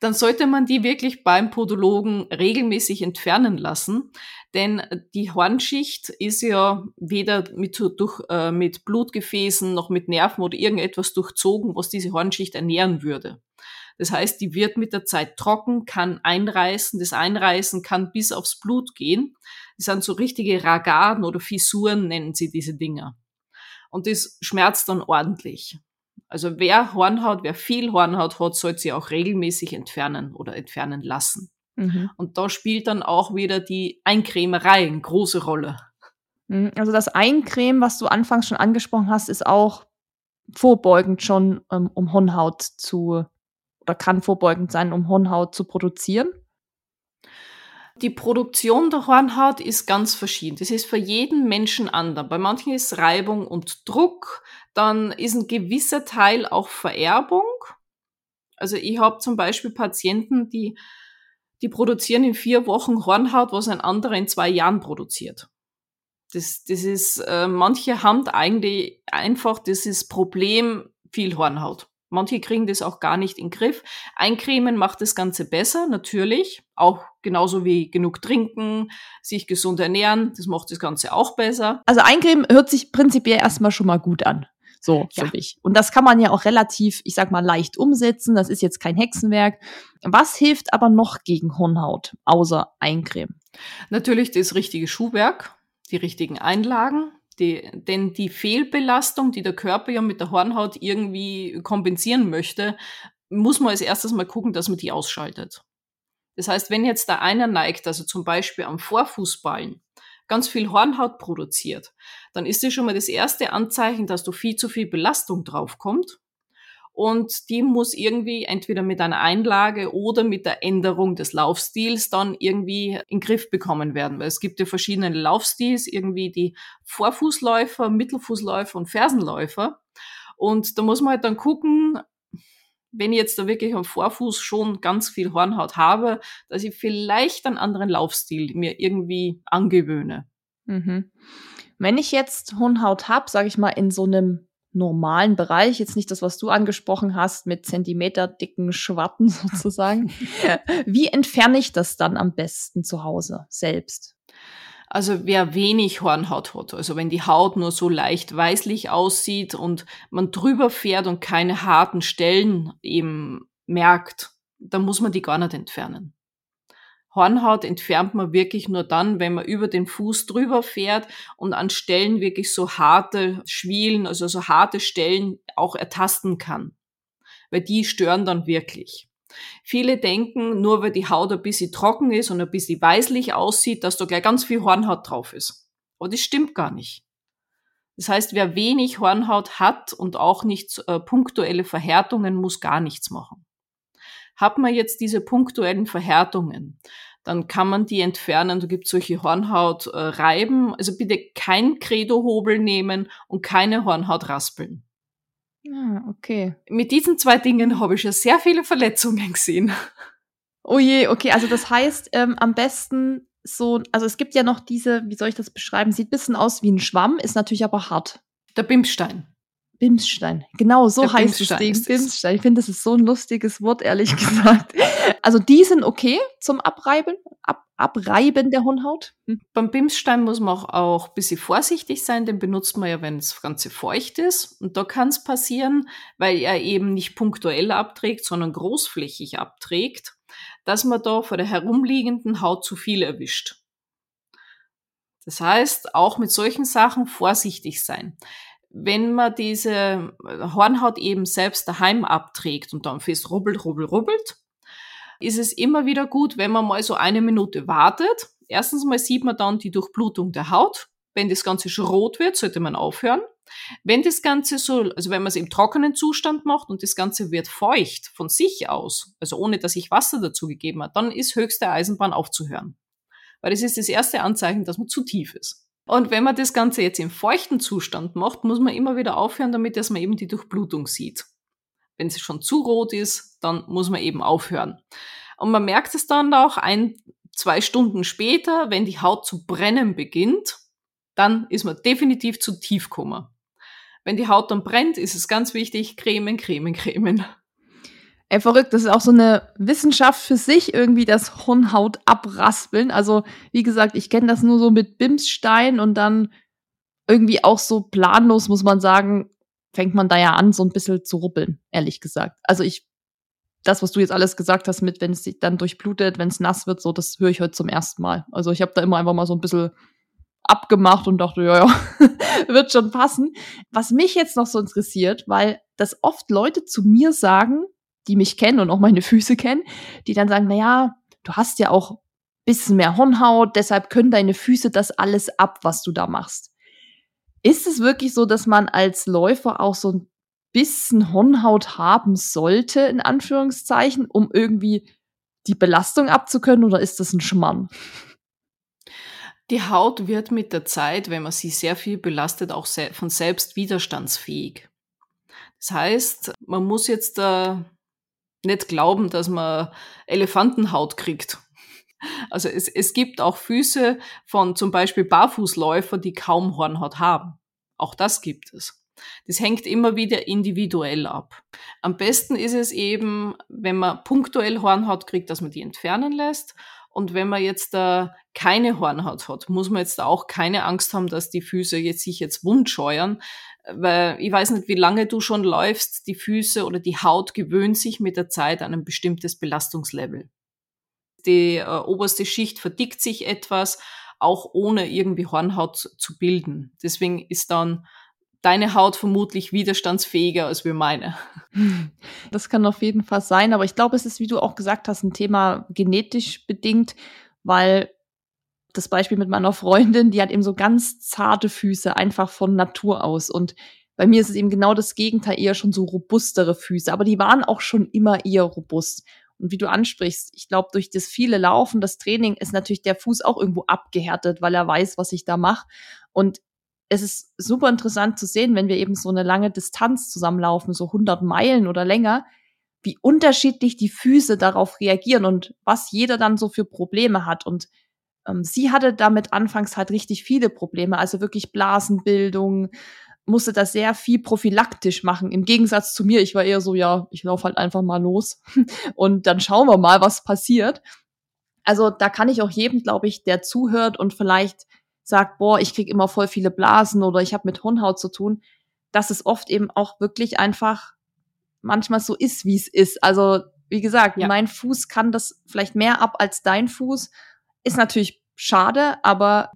dann sollte man die wirklich beim Podologen regelmäßig entfernen lassen. Denn die Hornschicht ist ja weder mit, durch, äh, mit Blutgefäßen noch mit Nerven oder irgendetwas durchzogen, was diese Hornschicht ernähren würde. Das heißt, die wird mit der Zeit trocken, kann einreißen. Das Einreißen kann bis aufs Blut gehen. Das sind so richtige Ragaden oder Fissuren, nennen sie diese Dinger. Und das schmerzt dann ordentlich. Also wer Hornhaut, wer viel Hornhaut hat, sollte sie auch regelmäßig entfernen oder entfernen lassen. Mhm. Und da spielt dann auch wieder die Eincremerei eine große Rolle.
Mhm. Also das Eincremen, was du anfangs schon angesprochen hast, ist auch vorbeugend schon, um, um Hornhaut zu, oder kann vorbeugend sein, um Hornhaut zu produzieren.
Die Produktion der Hornhaut ist ganz verschieden. Das ist für jeden Menschen anders. Bei manchen ist Reibung und Druck, dann ist ein gewisser Teil auch Vererbung. Also ich habe zum Beispiel Patienten, die, die produzieren in vier Wochen Hornhaut, was ein anderer in zwei Jahren produziert. Das, das ist, äh, manche haben eigentlich einfach dieses Problem viel Hornhaut. Manche kriegen das auch gar nicht in den Griff. Eincremen macht das Ganze besser, natürlich. Auch genauso wie genug trinken, sich gesund ernähren, das macht das Ganze auch besser.
Also Eincremen hört sich prinzipiell erstmal schon mal gut an. So für ja. mich. Und das kann man ja auch relativ, ich sag mal, leicht umsetzen. Das ist jetzt kein Hexenwerk. Was hilft aber noch gegen Hornhaut, außer Eincremen?
Natürlich das richtige Schuhwerk, die richtigen Einlagen, die, denn die Fehlbelastung, die der Körper ja mit der Hornhaut irgendwie kompensieren möchte, muss man als erstes mal gucken, dass man die ausschaltet. Das heißt, wenn jetzt da einer neigt, also zum Beispiel am Vorfußballen, ganz viel Hornhaut produziert, dann ist das schon mal das erste Anzeichen, dass du viel zu viel Belastung draufkommt und die muss irgendwie entweder mit einer Einlage oder mit der Änderung des Laufstils dann irgendwie in Griff bekommen werden. Weil es gibt ja verschiedene Laufstils, irgendwie die Vorfußläufer, Mittelfußläufer und Fersenläufer. Und da muss man halt dann gucken, wenn ich jetzt da wirklich am Vorfuß schon ganz viel Hornhaut habe, dass ich vielleicht einen anderen Laufstil mir irgendwie angewöhne.
Mhm. Wenn ich jetzt Hornhaut habe, sage ich mal, in so einem normalen Bereich, jetzt nicht das, was du angesprochen hast, mit zentimeterdicken Schwatten sozusagen. Wie entferne ich das dann am besten zu Hause selbst?
Also wer wenig Hornhaut hat, also wenn die Haut nur so leicht weißlich aussieht und man drüber fährt und keine harten Stellen eben merkt, dann muss man die gar nicht entfernen. Hornhaut entfernt man wirklich nur dann, wenn man über den Fuß drüber fährt und an Stellen wirklich so harte Schwielen, also so harte Stellen auch ertasten kann. Weil die stören dann wirklich. Viele denken, nur weil die Haut ein bisschen trocken ist und ein bisschen weißlich aussieht, dass da gleich ganz viel Hornhaut drauf ist. Aber das stimmt gar nicht. Das heißt, wer wenig Hornhaut hat und auch nicht äh, punktuelle Verhärtungen, muss gar nichts machen. Hat man jetzt diese punktuellen Verhärtungen, dann kann man die entfernen. Du gibt solche Hornhaut äh, reiben. Also bitte kein Credo-Hobel nehmen und keine Hornhaut raspeln.
Ah, okay.
Mit diesen zwei Dingen habe ich ja sehr viele Verletzungen gesehen.
Oh je, okay. Also das heißt, ähm, am besten so, also es gibt ja noch diese, wie soll ich das beschreiben? Sieht bisschen aus wie ein Schwamm, ist natürlich aber hart.
Der Bimstein.
Bimsstein. Genau, so Der heißt Bimsstein das Ding. Bimsstein. Ich finde, das ist so ein lustiges Wort, ehrlich gesagt. Also die sind okay zum Abreiben, Ab Abreiben der Hornhaut.
Hm. Beim Bimsstein muss man auch ein bisschen vorsichtig sein, den benutzt man ja, wenn das Ganze feucht ist. Und da kann es passieren, weil er eben nicht punktuell abträgt, sondern großflächig abträgt, dass man da vor der herumliegenden Haut zu viel erwischt. Das heißt, auch mit solchen Sachen vorsichtig sein. Wenn man diese Hornhaut eben selbst daheim abträgt und dann fest rubbelt, rubbelt, rubbelt, ist es immer wieder gut, wenn man mal so eine Minute wartet. Erstens mal sieht man dann die Durchblutung der Haut. Wenn das Ganze schon rot wird, sollte man aufhören. Wenn das Ganze so, also wenn man es im trockenen Zustand macht und das Ganze wird feucht von sich aus, also ohne dass ich Wasser dazu gegeben hat, dann ist höchste Eisenbahn aufzuhören. Weil das ist das erste Anzeichen, dass man zu tief ist. Und wenn man das Ganze jetzt im feuchten Zustand macht, muss man immer wieder aufhören, damit dass man eben die Durchblutung sieht. Wenn sie schon zu rot ist, dann muss man eben aufhören. Und man merkt es dann auch ein, zwei Stunden später, wenn die Haut zu brennen beginnt, dann ist man definitiv zu tief gekommen. Wenn die Haut dann brennt, ist es ganz wichtig, cremen, cremen, cremen.
Ey, verrückt, das ist auch so eine Wissenschaft für sich, irgendwie das Hornhaut abraspeln. Also, wie gesagt, ich kenne das nur so mit Bimsstein und dann irgendwie auch so planlos, muss man sagen, fängt man da ja an, so ein bisschen zu ruppeln, ehrlich gesagt. Also ich, das, was du jetzt alles gesagt hast, mit wenn es sich dann durchblutet, wenn es nass wird, so, das höre ich heute zum ersten Mal. Also ich habe da immer einfach mal so ein bisschen abgemacht und dachte, ja, ja, wird schon passen. Was mich jetzt noch so interessiert, weil das oft Leute zu mir sagen, die mich kennen und auch meine Füße kennen, die dann sagen, na ja, du hast ja auch bisschen mehr Hornhaut, deshalb können deine Füße das alles ab, was du da machst. Ist es wirklich so, dass man als Läufer auch so ein bisschen Hornhaut haben sollte, in Anführungszeichen, um irgendwie die Belastung abzukönnen, oder ist das ein Schmarrn?
Die Haut wird mit der Zeit, wenn man sie sehr viel belastet, auch von selbst widerstandsfähig. Das heißt, man muss jetzt äh, nicht glauben, dass man Elefantenhaut kriegt. Also es, es gibt auch Füße von zum Beispiel Barfußläufer, die kaum Hornhaut haben. Auch das gibt es. Das hängt immer wieder individuell ab. Am besten ist es eben, wenn man punktuell Hornhaut kriegt, dass man die entfernen lässt. Und wenn man jetzt da keine Hornhaut hat, muss man jetzt auch keine Angst haben, dass die Füße jetzt sich jetzt wundscheuern, weil ich weiß nicht, wie lange du schon läufst, die Füße oder die Haut gewöhnt sich mit der Zeit an ein bestimmtes Belastungslevel. Die äh, oberste Schicht verdickt sich etwas, auch ohne irgendwie Hornhaut zu bilden. Deswegen ist dann deine Haut vermutlich widerstandsfähiger als wir meine.
Das kann auf jeden Fall sein, aber ich glaube, es ist, wie du auch gesagt hast, ein Thema genetisch bedingt, weil das Beispiel mit meiner Freundin, die hat eben so ganz zarte Füße, einfach von Natur aus. Und bei mir ist es eben genau das Gegenteil, eher schon so robustere Füße. Aber die waren auch schon immer eher robust. Und wie du ansprichst, ich glaube, durch das viele Laufen, das Training, ist natürlich der Fuß auch irgendwo abgehärtet, weil er weiß, was ich da mache. Und es ist super interessant zu sehen, wenn wir eben so eine lange Distanz zusammenlaufen, so 100 Meilen oder länger, wie unterschiedlich die Füße darauf reagieren und was jeder dann so für Probleme hat. Und sie hatte damit anfangs halt richtig viele Probleme, also wirklich Blasenbildung, musste das sehr viel prophylaktisch machen. Im Gegensatz zu mir, ich war eher so, ja, ich laufe halt einfach mal los und dann schauen wir mal, was passiert. Also da kann ich auch jedem, glaube ich, der zuhört und vielleicht sagt, boah, ich krieg immer voll viele Blasen oder ich habe mit Hornhaut zu tun, dass es oft eben auch wirklich einfach manchmal so ist, wie es ist. Also wie gesagt, ja. mein Fuß kann das vielleicht mehr ab als dein Fuß ist natürlich schade, aber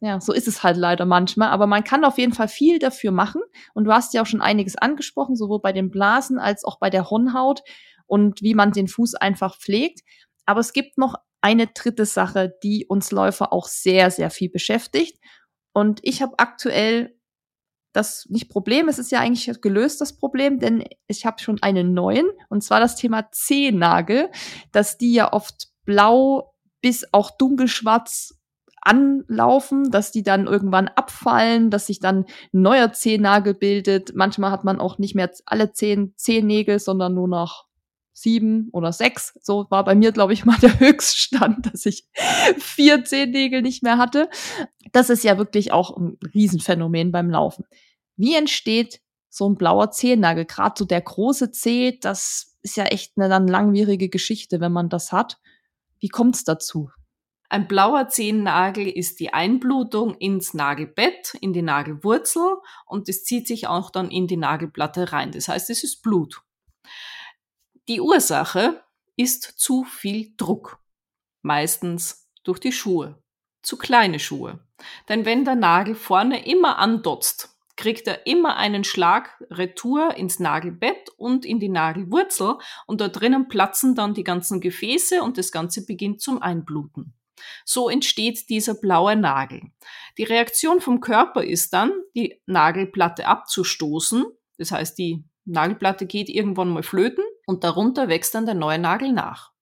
ja, so ist es halt leider manchmal. Aber man kann auf jeden Fall viel dafür machen. Und du hast ja auch schon einiges angesprochen, sowohl bei den Blasen als auch bei der Hornhaut und wie man den Fuß einfach pflegt. Aber es gibt noch eine dritte Sache, die uns Läufer auch sehr, sehr viel beschäftigt. Und ich habe aktuell das nicht Problem, es ist ja eigentlich gelöst, das Problem, denn ich habe schon einen neuen, und zwar das Thema Zehennagel, dass die ja oft blau bis auch dunkelschwarz anlaufen, dass die dann irgendwann abfallen, dass sich dann ein neuer Zehennagel bildet. Manchmal hat man auch nicht mehr alle zehn Zehennägel, sondern nur noch sieben oder sechs. So war bei mir, glaube ich, mal der Höchststand, dass ich vier Zehennägel nicht mehr hatte. Das ist ja wirklich auch ein Riesenphänomen beim Laufen. Wie entsteht so ein blauer Zehennagel? Gerade so der große Zeh, das ist ja echt eine dann langwierige Geschichte, wenn man das hat. Wie kommt es dazu?
Ein blauer Zehennagel ist die Einblutung ins Nagelbett, in die Nagelwurzel und es zieht sich auch dann in die Nagelplatte rein. Das heißt, es ist Blut. Die Ursache ist zu viel Druck. Meistens durch die Schuhe. Zu kleine Schuhe. Denn wenn der Nagel vorne immer andotzt, kriegt er immer einen Schlag Retour ins Nagelbett und in die Nagelwurzel und da drinnen platzen dann die ganzen Gefäße und das Ganze beginnt zum Einbluten. So entsteht dieser blaue Nagel. Die Reaktion vom Körper ist dann, die Nagelplatte abzustoßen. Das heißt, die Nagelplatte geht irgendwann mal flöten und darunter wächst dann der neue Nagel nach.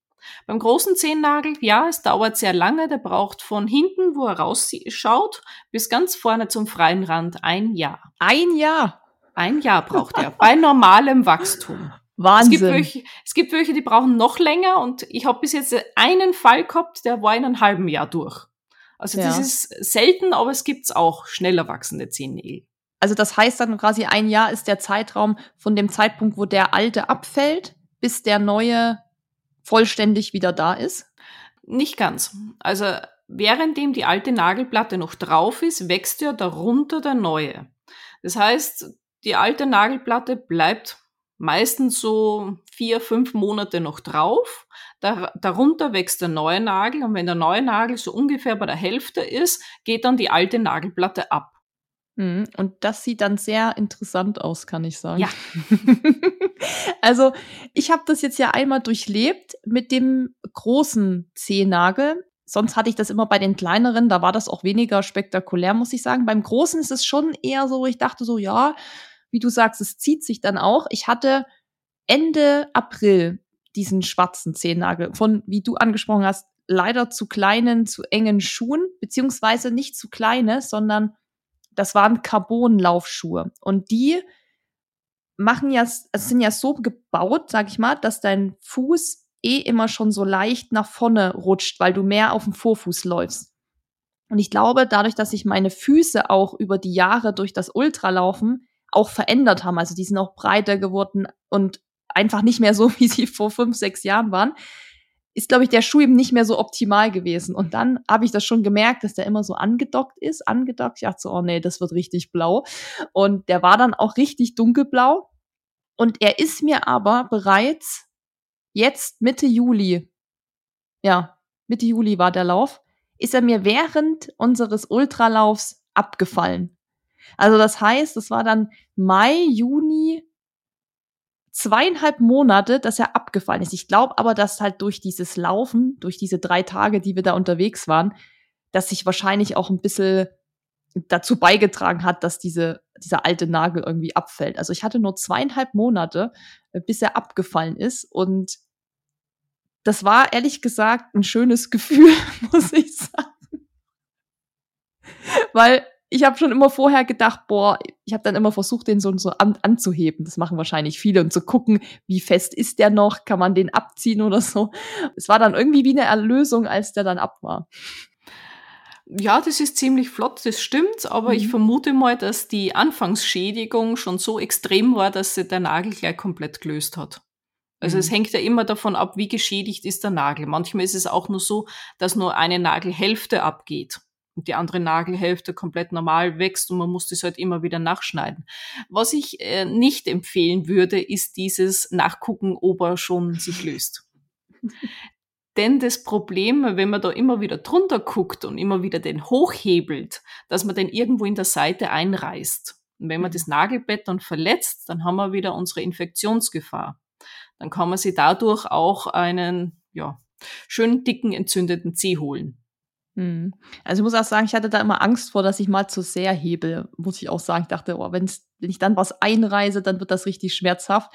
Beim großen Zehennagel, ja, es dauert sehr lange, der braucht von hinten, wo er rausschaut, bis ganz vorne zum freien Rand ein Jahr.
Ein Jahr?
Ein Jahr braucht er, bei normalem Wachstum.
Wahnsinn.
Es gibt, welche, es gibt welche, die brauchen noch länger und ich habe bis jetzt einen Fall gehabt, der war in einem halben Jahr durch. Also ja. das ist selten, aber es gibt's auch schneller wachsende Zehennägel.
Also das heißt dann quasi ein Jahr ist der Zeitraum von dem Zeitpunkt, wo der alte abfällt, bis der neue vollständig wieder da ist?
Nicht ganz. Also währenddem die alte Nagelplatte noch drauf ist, wächst ja darunter der neue. Das heißt, die alte Nagelplatte bleibt meistens so vier, fünf Monate noch drauf. Dar darunter wächst der neue Nagel und wenn der neue Nagel so ungefähr bei der Hälfte ist, geht dann die alte Nagelplatte ab.
Mhm, und das sieht dann sehr interessant aus, kann ich sagen.
Ja.
also ich habe das jetzt ja einmal durchlebt mit dem großen Zehennagel. Sonst hatte ich das immer bei den kleineren, da war das auch weniger spektakulär, muss ich sagen. Beim großen ist es schon eher so, ich dachte so, ja, wie du sagst, es zieht sich dann auch. Ich hatte Ende April diesen schwarzen Zehennagel von, wie du angesprochen hast, leider zu kleinen, zu engen Schuhen, beziehungsweise nicht zu kleine, sondern das waren Carbon-Laufschuhe. Und die machen ja, also sind ja so gebaut, sag ich mal, dass dein Fuß eh immer schon so leicht nach vorne rutscht, weil du mehr auf dem Vorfuß läufst. Und ich glaube, dadurch, dass sich meine Füße auch über die Jahre durch das Ultralaufen auch verändert haben. Also die sind auch breiter geworden und einfach nicht mehr so, wie sie vor fünf, sechs Jahren waren, ist, glaube ich, der Schuh eben nicht mehr so optimal gewesen. Und dann habe ich das schon gemerkt, dass der immer so angedockt ist, angedockt. Ich dachte so, oh nee, das wird richtig blau. Und der war dann auch richtig dunkelblau. Und er ist mir aber bereits jetzt Mitte Juli, ja, Mitte Juli war der Lauf, ist er mir während unseres Ultralaufs abgefallen. Also das heißt, es war dann Mai, Juni, zweieinhalb Monate, dass er abgefallen ist. Ich glaube aber, dass halt durch dieses Laufen, durch diese drei Tage, die wir da unterwegs waren, dass sich wahrscheinlich auch ein bisschen dazu beigetragen hat, dass diese, dieser alte Nagel irgendwie abfällt. Also ich hatte nur zweieinhalb Monate, äh, bis er abgefallen ist und das war ehrlich gesagt ein schönes Gefühl, muss ich sagen. Weil ich habe schon immer vorher gedacht, boah, ich habe dann immer versucht, den so, so an, anzuheben. Das machen wahrscheinlich viele und zu gucken, wie fest ist der noch, kann man den abziehen oder so. Es war dann irgendwie wie eine Erlösung, als der dann ab war.
Ja, das ist ziemlich flott, das stimmt, aber mhm. ich vermute mal, dass die Anfangsschädigung schon so extrem war, dass sie der Nagel gleich komplett gelöst hat. Also mhm. es hängt ja immer davon ab, wie geschädigt ist der Nagel. Manchmal ist es auch nur so, dass nur eine Nagelhälfte abgeht und die andere Nagelhälfte komplett normal wächst und man muss das halt immer wieder nachschneiden. Was ich äh, nicht empfehlen würde, ist dieses Nachgucken, ob er schon sich löst. Denn das Problem, wenn man da immer wieder drunter guckt und immer wieder den hochhebelt, dass man den irgendwo in der Seite einreißt. Und wenn man das Nagelbett dann verletzt, dann haben wir wieder unsere Infektionsgefahr. Dann kann man sich dadurch auch einen, ja, schön dicken entzündeten Zeh holen.
Hm. Also ich muss auch sagen, ich hatte da immer Angst vor, dass ich mal zu sehr hebe, muss ich auch sagen. Ich dachte, oh, wenn ich dann was einreise, dann wird das richtig schmerzhaft.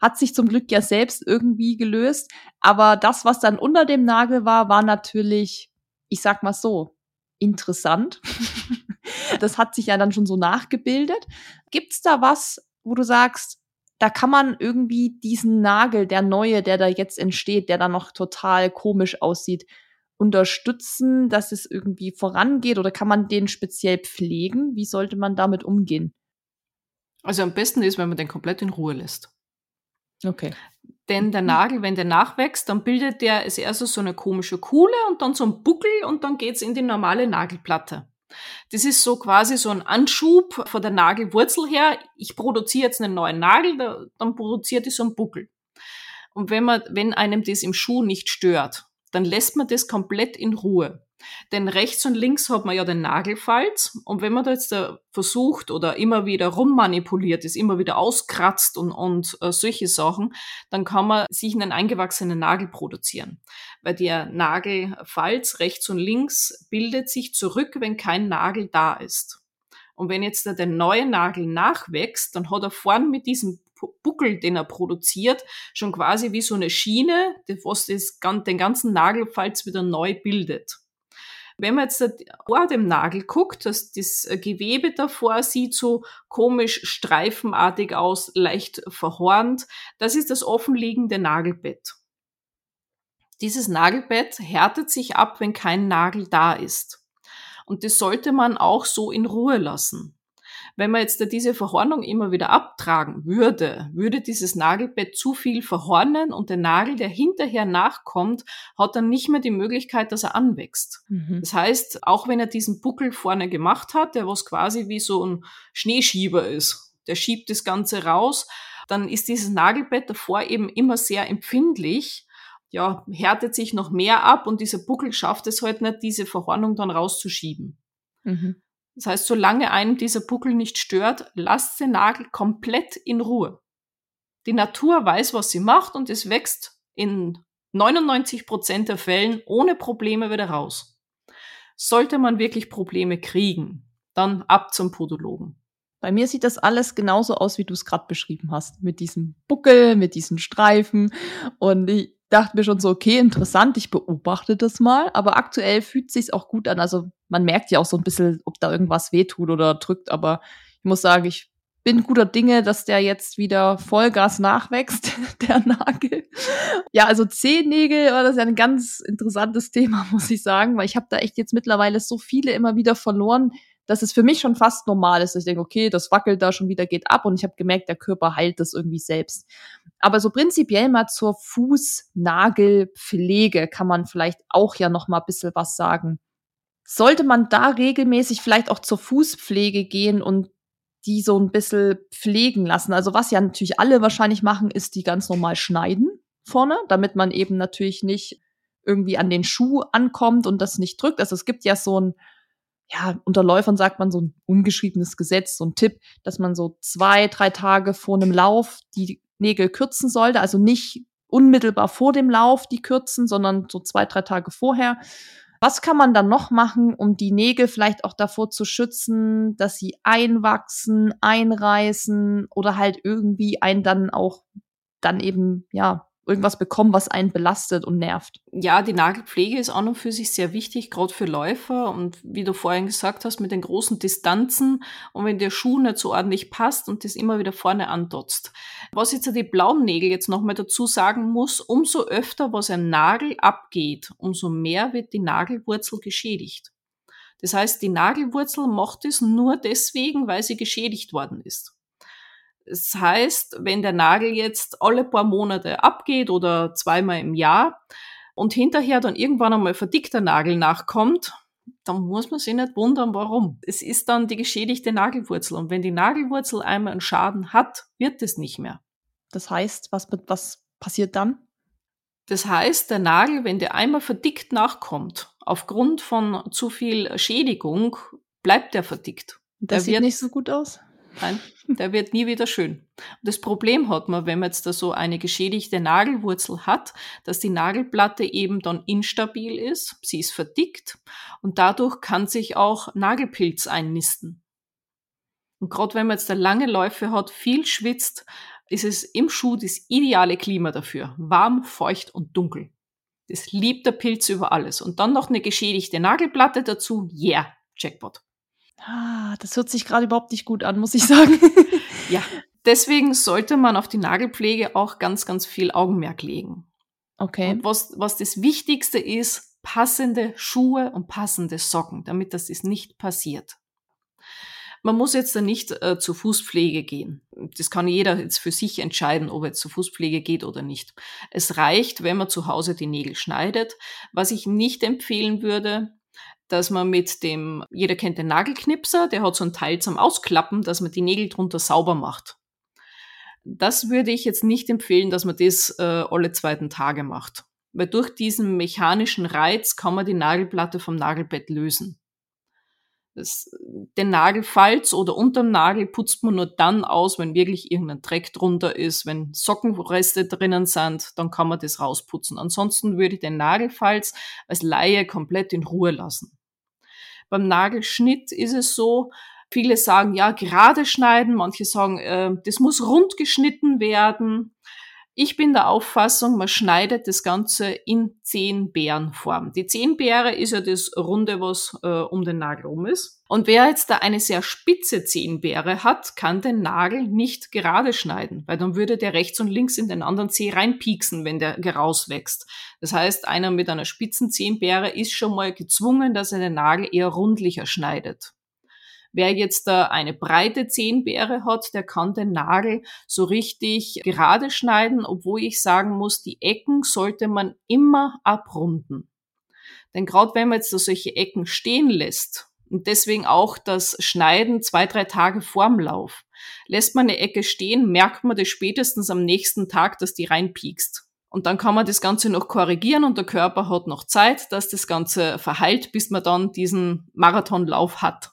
Hat sich zum Glück ja selbst irgendwie gelöst. Aber das, was dann unter dem Nagel war, war natürlich, ich sag mal so, interessant. das hat sich ja dann schon so nachgebildet. Gibt's da was, wo du sagst, da kann man irgendwie diesen Nagel, der neue, der da jetzt entsteht, der da noch total komisch aussieht, unterstützen, dass es irgendwie vorangeht oder kann man den speziell pflegen? Wie sollte man damit umgehen?
Also am besten ist, wenn man den komplett in Ruhe lässt.
Okay.
Denn der Nagel, wenn der nachwächst, dann bildet der als erstes so eine komische Kuhle und dann so ein Buckel und dann geht's in die normale Nagelplatte. Das ist so quasi so ein Anschub von der Nagelwurzel her. Ich produziere jetzt einen neuen Nagel, dann produziert die so einen Buckel. Und wenn man, wenn einem das im Schuh nicht stört, dann lässt man das komplett in Ruhe. Denn rechts und links hat man ja den Nagelfalz und wenn man da jetzt versucht oder immer wieder rummanipuliert ist, immer wieder auskratzt und, und äh, solche Sachen, dann kann man sich einen eingewachsenen Nagel produzieren. Weil der Nagelfalz rechts und links bildet sich zurück, wenn kein Nagel da ist. Und wenn jetzt da der neue Nagel nachwächst, dann hat er vorn mit diesem Buckel, den er produziert, schon quasi wie so eine Schiene, was den ganzen Nagelfalz wieder neu bildet. Wenn man jetzt vor dem Nagel guckt, dass das Gewebe davor sieht so komisch streifenartig aus, leicht verhornt, das ist das offenliegende Nagelbett. Dieses Nagelbett härtet sich ab, wenn kein Nagel da ist. Und das sollte man auch so in Ruhe lassen. Wenn man jetzt diese Verhornung immer wieder abtragen würde, würde dieses Nagelbett zu viel verhornen und der Nagel, der hinterher nachkommt, hat dann nicht mehr die Möglichkeit, dass er anwächst. Mhm. Das heißt, auch wenn er diesen Buckel vorne gemacht hat, der was quasi wie so ein Schneeschieber ist, der schiebt das Ganze raus, dann ist dieses Nagelbett davor eben immer sehr empfindlich ja, härtet sich noch mehr ab und dieser Buckel schafft es halt nicht, diese Verhornung dann rauszuschieben. Mhm. Das heißt, solange einem dieser Buckel nicht stört, lasst den Nagel komplett in Ruhe. Die Natur weiß, was sie macht und es wächst in 99 Prozent der Fällen ohne Probleme wieder raus. Sollte man wirklich Probleme kriegen, dann ab zum Podologen.
Bei mir sieht das alles genauso aus, wie du es gerade beschrieben hast. Mit diesem Buckel, mit diesen Streifen. Und ich dachte mir schon so, okay, interessant, ich beobachte das mal. Aber aktuell fühlt sich's auch gut an. Also man merkt ja auch so ein bisschen, ob da irgendwas wehtut oder drückt. Aber ich muss sagen, ich bin guter Dinge, dass der jetzt wieder Vollgas nachwächst, der Nagel. Ja, also Zehennägel das ja ein ganz interessantes Thema, muss ich sagen, weil ich habe da echt jetzt mittlerweile so viele immer wieder verloren, dass es für mich schon fast normal ist. Ich denke, okay, das wackelt da schon wieder, geht ab und ich habe gemerkt, der Körper heilt das irgendwie selbst. Aber so prinzipiell mal zur Fußnagelpflege kann man vielleicht auch ja noch mal ein bisschen was sagen. Sollte man da regelmäßig vielleicht auch zur Fußpflege gehen und die so ein bisschen pflegen lassen? Also was ja natürlich alle wahrscheinlich machen, ist die ganz normal schneiden vorne, damit man eben natürlich nicht irgendwie an den Schuh ankommt und das nicht drückt. Also es gibt ja so ein ja, unter Läufern sagt man so ein ungeschriebenes Gesetz, so ein Tipp, dass man so zwei, drei Tage vor einem Lauf die Nägel kürzen sollte. Also nicht unmittelbar vor dem Lauf die kürzen, sondern so zwei, drei Tage vorher. Was kann man dann noch machen, um die Nägel vielleicht auch davor zu schützen, dass sie einwachsen, einreißen oder halt irgendwie einen dann auch dann eben, ja, irgendwas bekommen, was einen belastet und nervt.
Ja, die Nagelpflege ist auch noch für sich sehr wichtig, gerade für Läufer. Und wie du vorhin gesagt hast, mit den großen Distanzen und wenn der Schuh nicht so ordentlich passt und das immer wieder vorne andotzt. Was jetzt die blauen Nägel jetzt nochmal dazu sagen muss, umso öfter was ein Nagel abgeht, umso mehr wird die Nagelwurzel geschädigt. Das heißt, die Nagelwurzel macht es nur deswegen, weil sie geschädigt worden ist. Das heißt, wenn der Nagel jetzt alle paar Monate abgeht oder zweimal im Jahr und hinterher dann irgendwann einmal verdickter Nagel nachkommt, dann muss man sich nicht wundern, warum. Es ist dann die geschädigte Nagelwurzel. Und wenn die Nagelwurzel einmal einen Schaden hat, wird es nicht mehr.
Das heißt, was, was passiert dann?
Das heißt, der Nagel, wenn der einmal verdickt nachkommt, aufgrund von zu viel Schädigung, bleibt der verdickt.
Das er sieht nicht so gut aus.
Nein, der wird nie wieder schön. das Problem hat man, wenn man jetzt da so eine geschädigte Nagelwurzel hat, dass die Nagelplatte eben dann instabil ist, sie ist verdickt und dadurch kann sich auch Nagelpilz einnisten. Und gerade wenn man jetzt da lange Läufe hat, viel schwitzt, ist es im Schuh das ideale Klima dafür. Warm, feucht und dunkel. Das liebt der Pilz über alles. Und dann noch eine geschädigte Nagelplatte dazu. Yeah, Jackpot.
Ah, das hört sich gerade überhaupt nicht gut an, muss ich sagen.
ja, deswegen sollte man auf die Nagelpflege auch ganz, ganz viel Augenmerk legen.
Okay.
Und was, was das Wichtigste ist, passende Schuhe und passende Socken, damit das ist nicht passiert. Man muss jetzt da nicht äh, zur Fußpflege gehen. Das kann jeder jetzt für sich entscheiden, ob er zur Fußpflege geht oder nicht. Es reicht, wenn man zu Hause die Nägel schneidet. Was ich nicht empfehlen würde, dass man mit dem, jeder kennt den Nagelknipser, der hat so ein Teil zum Ausklappen, dass man die Nägel drunter sauber macht. Das würde ich jetzt nicht empfehlen, dass man das äh, alle zweiten Tage macht. Weil durch diesen mechanischen Reiz kann man die Nagelplatte vom Nagelbett lösen. Das, den Nagelfalz oder unterm Nagel putzt man nur dann aus, wenn wirklich irgendein Dreck drunter ist, wenn Sockenreste drinnen sind, dann kann man das rausputzen. Ansonsten würde ich den Nagelfalz als Laie komplett in Ruhe lassen. Beim Nagelschnitt ist es so, viele sagen, ja, gerade schneiden, manche sagen, äh, das muss rund geschnitten werden. Ich bin der Auffassung, man schneidet das Ganze in Zehnbärenform. Die Zehnbeere ist ja das Runde, was äh, um den Nagel rum ist. Und wer jetzt da eine sehr spitze Zehnbeere hat, kann den Nagel nicht gerade schneiden, weil dann würde der rechts und links in den anderen Zeh reinpieksen, wenn der rauswächst. Das heißt, einer mit einer spitzen Zehnbeere ist schon mal gezwungen, dass er den Nagel eher rundlicher schneidet. Wer jetzt da eine breite Zehenbeere hat, der kann den Nagel so richtig gerade schneiden, obwohl ich sagen muss, die Ecken sollte man immer abrunden. Denn gerade wenn man jetzt da solche Ecken stehen lässt, und deswegen auch das Schneiden zwei, drei Tage vorm Lauf. Lässt man eine Ecke stehen, merkt man das spätestens am nächsten Tag, dass die reinpiekst. Und dann kann man das Ganze noch korrigieren und der Körper hat noch Zeit, dass das Ganze verheilt, bis man dann diesen Marathonlauf hat.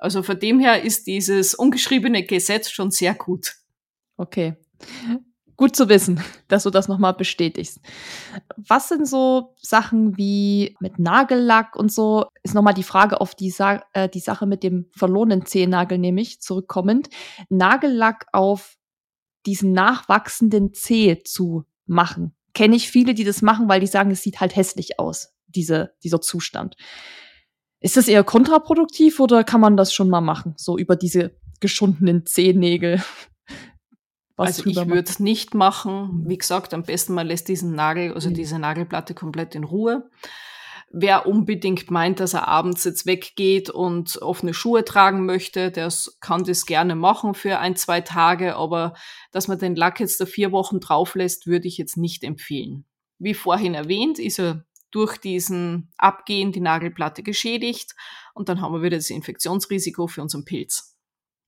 Also von dem her ist dieses ungeschriebene Gesetz schon sehr gut.
Okay. Gut zu wissen, dass du das nochmal bestätigst. Was sind so Sachen wie mit Nagellack und so? Ist nochmal die Frage auf die, Sa äh, die Sache mit dem verlorenen Zehennagel nämlich zurückkommend. Nagellack auf diesen nachwachsenden Zeh zu machen. Kenne ich viele, die das machen, weil die sagen, es sieht halt hässlich aus, diese, dieser Zustand. Ist das eher kontraproduktiv oder kann man das schon mal machen, so über diese geschundenen Zehennägel?
also ich würde es nicht machen. Wie gesagt, am besten man lässt diesen Nagel, also mhm. diese Nagelplatte komplett in Ruhe. Wer unbedingt meint, dass er abends jetzt weggeht und offene Schuhe tragen möchte, der kann das gerne machen für ein, zwei Tage, aber dass man den Lack jetzt da vier Wochen drauf lässt, würde ich jetzt nicht empfehlen. Wie vorhin erwähnt, ist er durch diesen Abgehen die Nagelplatte geschädigt und dann haben wir wieder das Infektionsrisiko für unseren Pilz.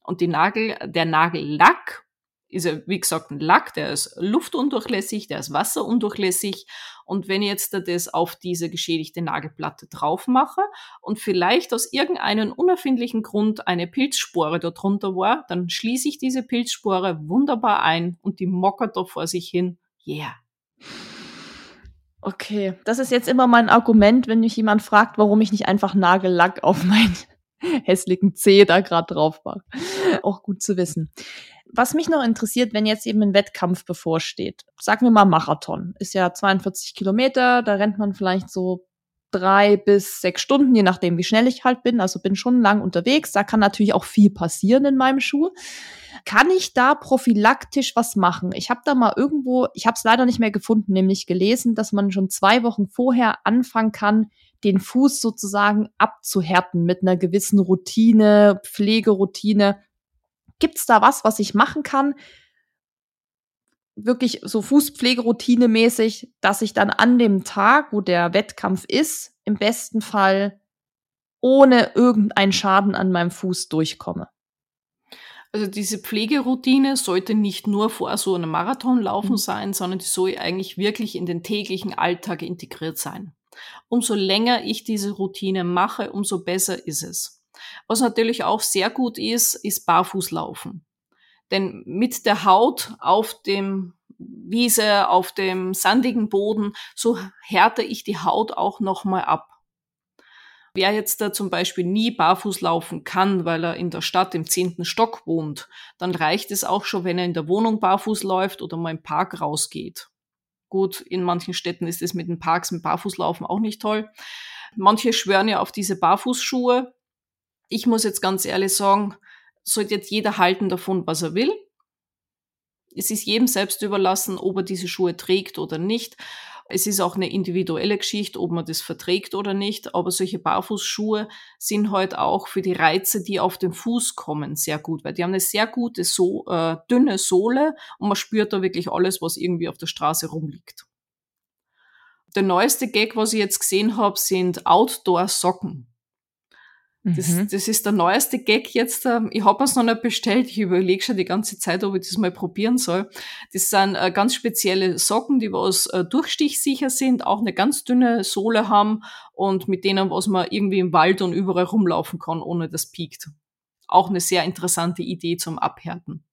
Und die Nagel, der Nagellack ist ja, wie gesagt, ein Lack, der ist luftundurchlässig, der ist wasserundurchlässig. Und wenn ich jetzt das auf diese geschädigte Nagelplatte drauf mache und vielleicht aus irgendeinem unerfindlichen Grund eine Pilzspore darunter war, dann schließe ich diese Pilzspore wunderbar ein und die mockert da vor sich hin. Yeah.
Okay, das ist jetzt immer mein Argument, wenn mich jemand fragt, warum ich nicht einfach Nagellack auf meinen hässlichen Zeh da gerade drauf mache. Auch gut zu wissen. Was mich noch interessiert, wenn jetzt eben ein Wettkampf bevorsteht, sagen wir mal Marathon, ist ja 42 Kilometer, da rennt man vielleicht so drei bis sechs Stunden, je nachdem, wie schnell ich halt bin. Also bin schon lang unterwegs. Da kann natürlich auch viel passieren in meinem Schuh. Kann ich da prophylaktisch was machen? Ich habe da mal irgendwo, ich habe es leider nicht mehr gefunden, nämlich gelesen, dass man schon zwei Wochen vorher anfangen kann, den Fuß sozusagen abzuhärten mit einer gewissen Routine, Pflegeroutine. Gibt es da was, was ich machen kann? Wirklich so Fußpflegeroutine mäßig, dass ich dann an dem Tag, wo der Wettkampf ist, im besten Fall ohne irgendeinen Schaden an meinem Fuß durchkomme.
Also diese Pflegeroutine sollte nicht nur vor so einem Marathonlaufen mhm. sein, sondern die soll eigentlich wirklich in den täglichen Alltag integriert sein. Umso länger ich diese Routine mache, umso besser ist es. Was natürlich auch sehr gut ist, ist Barfußlaufen. Denn mit der Haut auf dem Wiese, auf dem sandigen Boden, so härte ich die Haut auch nochmal ab. Wer jetzt da zum Beispiel nie barfuß laufen kann, weil er in der Stadt im zehnten Stock wohnt, dann reicht es auch schon, wenn er in der Wohnung barfuß läuft oder mal im Park rausgeht. Gut, in manchen Städten ist es mit den Parks mit Barfußlaufen auch nicht toll. Manche schwören ja auf diese Barfußschuhe. Ich muss jetzt ganz ehrlich sagen, sollte jetzt jeder halten davon, was er will. Es ist jedem selbst überlassen, ob er diese Schuhe trägt oder nicht. Es ist auch eine individuelle Geschichte, ob man das verträgt oder nicht, aber solche Barfußschuhe sind halt auch für die Reize, die auf den Fuß kommen, sehr gut, weil die haben eine sehr gute, so, äh, dünne Sohle und man spürt da wirklich alles, was irgendwie auf der Straße rumliegt. Der neueste Gag, was ich jetzt gesehen habe, sind Outdoor-Socken. Das, mhm. das ist der neueste Gag jetzt. Ähm, ich habe es noch nicht bestellt. Ich überlege schon die ganze Zeit, ob ich das mal probieren soll. Das sind äh, ganz spezielle Socken, die was äh, durchstichsicher sind, auch eine ganz dünne Sohle haben und mit denen, was man irgendwie im Wald und überall rumlaufen kann, ohne das piekt. Auch eine sehr interessante Idee zum Abhärten.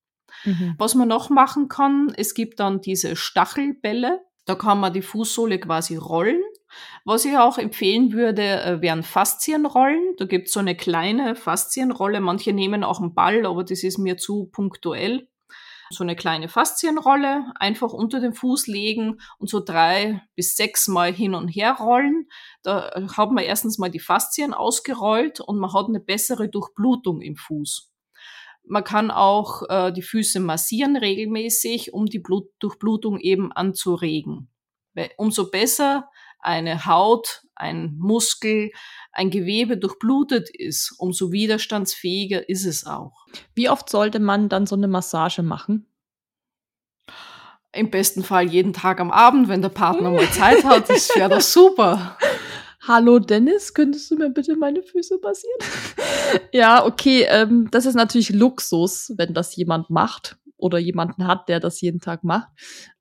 Mhm. Was man noch machen kann, es gibt dann diese Stachelbälle. Da kann man die Fußsohle quasi rollen was ich auch empfehlen würde, äh, wären Faszienrollen. Da gibt's so eine kleine Faszienrolle. Manche nehmen auch einen Ball, aber das ist mir zu punktuell. So eine kleine Faszienrolle einfach unter den Fuß legen und so drei bis sechs Mal hin und her rollen. Da äh, hat man erstens mal die Faszien ausgerollt und man hat eine bessere Durchblutung im Fuß. Man kann auch äh, die Füße massieren regelmäßig, um die Blut Durchblutung eben anzuregen. Weil umso besser eine Haut, ein Muskel, ein Gewebe durchblutet ist, umso widerstandsfähiger ist es auch.
Wie oft sollte man dann so eine Massage machen?
Im besten Fall jeden Tag am Abend, wenn der Partner mal Zeit hat, das wäre doch super.
Hallo Dennis, könntest du mir bitte meine Füße massieren? ja, okay, ähm, das ist natürlich Luxus, wenn das jemand macht oder jemanden hat, der das jeden Tag macht.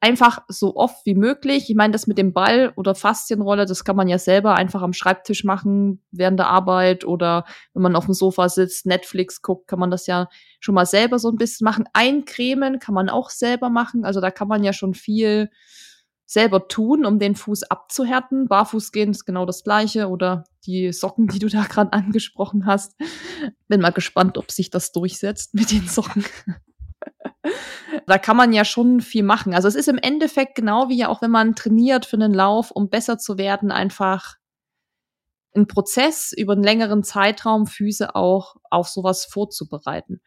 Einfach so oft wie möglich. Ich meine, das mit dem Ball oder Faszienrolle, das kann man ja selber einfach am Schreibtisch machen während der Arbeit oder wenn man auf dem Sofa sitzt, Netflix guckt, kann man das ja schon mal selber so ein bisschen machen. Eincremen kann man auch selber machen. Also da kann man ja schon viel selber tun, um den Fuß abzuhärten. Barfuß gehen ist genau das gleiche oder die Socken, die du da gerade angesprochen hast. Bin mal gespannt, ob sich das durchsetzt mit den Socken da kann man ja schon viel machen. Also es ist im Endeffekt genau wie ja auch wenn man trainiert für einen Lauf, um besser zu werden, einfach ein Prozess über einen längeren Zeitraum Füße auch auf sowas vorzubereiten.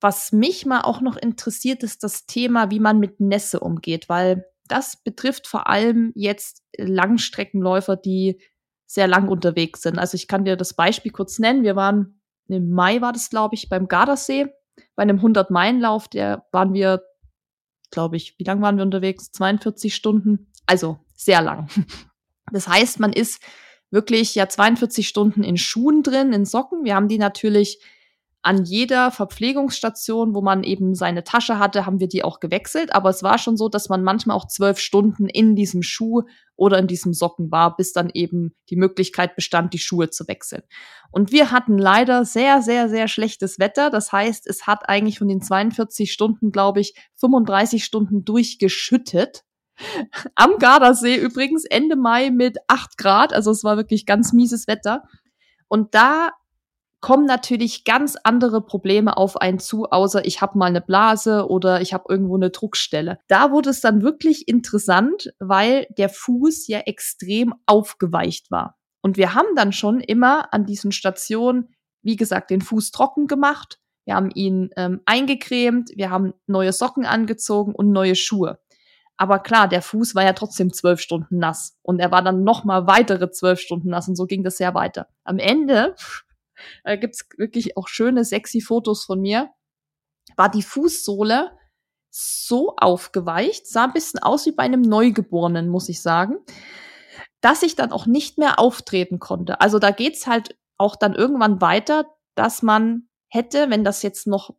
Was mich mal auch noch interessiert, ist das Thema, wie man mit Nässe umgeht, weil das betrifft vor allem jetzt Langstreckenläufer, die sehr lang unterwegs sind. Also ich kann dir das Beispiel kurz nennen. Wir waren im Mai war das, glaube ich, beim Gardasee bei einem 100-Meilen-Lauf, der waren wir, glaube ich, wie lang waren wir unterwegs? 42 Stunden. Also sehr lang. Das heißt, man ist wirklich ja 42 Stunden in Schuhen drin, in Socken. Wir haben die natürlich an jeder Verpflegungsstation, wo man eben seine Tasche hatte, haben wir die auch gewechselt. Aber es war schon so, dass man manchmal auch zwölf Stunden in diesem Schuh oder in diesem Socken war, bis dann eben die Möglichkeit bestand, die Schuhe zu wechseln. Und wir hatten leider sehr, sehr, sehr schlechtes Wetter. Das heißt, es hat eigentlich von den 42 Stunden, glaube ich, 35 Stunden durchgeschüttet. Am Gardasee übrigens Ende Mai mit acht Grad. Also es war wirklich ganz mieses Wetter. Und da kommen natürlich ganz andere Probleme auf einen zu, außer ich habe mal eine Blase oder ich habe irgendwo eine Druckstelle. Da wurde es dann wirklich interessant, weil der Fuß ja extrem aufgeweicht war. Und wir haben dann schon immer an diesen Stationen, wie gesagt, den Fuß trocken gemacht. Wir haben ihn ähm, eingecremt, wir haben neue Socken angezogen und neue Schuhe. Aber klar, der Fuß war ja trotzdem zwölf Stunden nass und er war dann noch mal weitere zwölf Stunden nass und so ging das sehr weiter. Am Ende da gibt's wirklich auch schöne, sexy Fotos von mir. War die Fußsohle so aufgeweicht, sah ein bisschen aus wie bei einem Neugeborenen, muss ich sagen, dass ich dann auch nicht mehr auftreten konnte. Also da geht's halt auch dann irgendwann weiter, dass man hätte, wenn das jetzt noch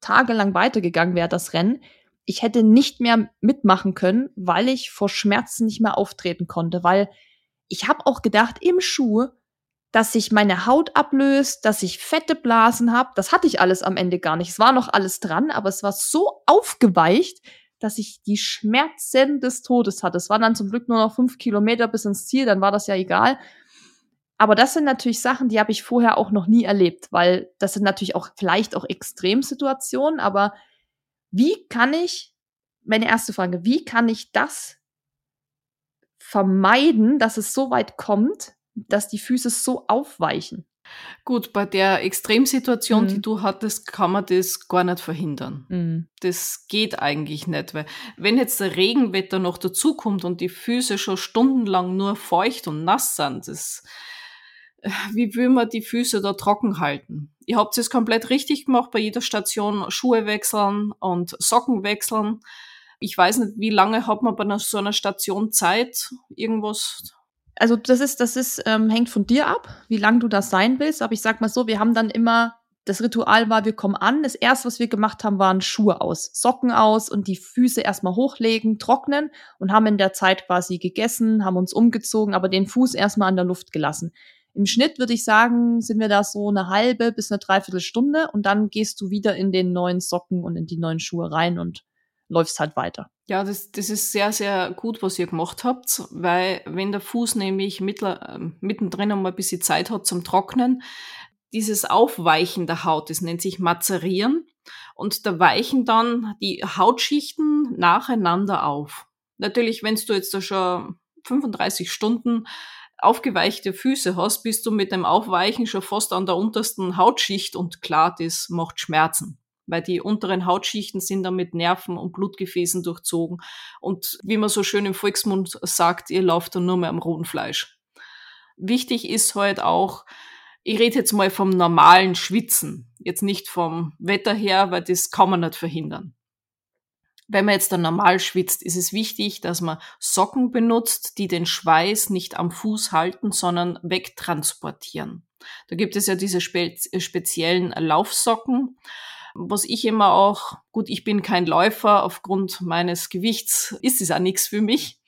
tagelang weitergegangen wäre, das Rennen, ich hätte nicht mehr mitmachen können, weil ich vor Schmerzen nicht mehr auftreten konnte, weil ich habe auch gedacht, im Schuh dass sich meine Haut ablöst, dass ich fette Blasen habe. Das hatte ich alles am Ende gar nicht. Es war noch alles dran, aber es war so aufgeweicht, dass ich die Schmerzen des Todes hatte. Es waren dann zum Glück nur noch fünf Kilometer bis ins Ziel, dann war das ja egal. Aber das sind natürlich Sachen, die habe ich vorher auch noch nie erlebt, weil das sind natürlich auch vielleicht auch Extremsituationen, aber wie kann ich, meine erste Frage, wie kann ich das vermeiden, dass es so weit kommt, dass die Füße so aufweichen.
Gut, bei der Extremsituation, mhm. die du hattest, kann man das gar nicht verhindern. Mhm. Das geht eigentlich nicht, weil wenn jetzt der Regenwetter noch dazukommt und die Füße schon stundenlang nur feucht und nass sind, das, wie will man die Füße da trocken halten? Ihr habt es komplett richtig gemacht, bei jeder Station Schuhe wechseln und Socken wechseln. Ich weiß nicht, wie lange hat man bei so einer Station Zeit, irgendwas
also das ist, das ist, ähm, hängt von dir ab, wie lang du das sein willst. Aber ich sag mal so, wir haben dann immer, das Ritual war, wir kommen an. Das erste, was wir gemacht haben, waren Schuhe aus, Socken aus und die Füße erstmal hochlegen, trocknen und haben in der Zeit quasi gegessen, haben uns umgezogen, aber den Fuß erstmal an der Luft gelassen. Im Schnitt würde ich sagen, sind wir da so eine halbe bis eine Dreiviertelstunde und dann gehst du wieder in den neuen Socken und in die neuen Schuhe rein und läufst halt weiter.
Ja, das, das ist sehr, sehr gut, was ihr gemacht habt, weil wenn der Fuß nämlich mittler, äh, mittendrin einmal ein bisschen Zeit hat zum Trocknen, dieses Aufweichen der Haut, das nennt sich Mazerieren und da weichen dann die Hautschichten nacheinander auf. Natürlich, wenn du jetzt da schon 35 Stunden aufgeweichte Füße hast, bist du mit dem Aufweichen schon fast an der untersten Hautschicht und klar, das macht Schmerzen weil die unteren Hautschichten sind dann mit Nerven und Blutgefäßen durchzogen. Und wie man so schön im Volksmund sagt, ihr lauft dann nur mehr am roten Fleisch. Wichtig ist halt auch, ich rede jetzt mal vom normalen Schwitzen, jetzt nicht vom Wetter her, weil das kann man nicht verhindern. Wenn man jetzt dann normal schwitzt, ist es wichtig, dass man Socken benutzt, die den Schweiß nicht am Fuß halten, sondern wegtransportieren. Da gibt es ja diese spe speziellen Laufsocken was ich immer auch, gut, ich bin kein Läufer, aufgrund meines Gewichts ist es auch nichts für mich.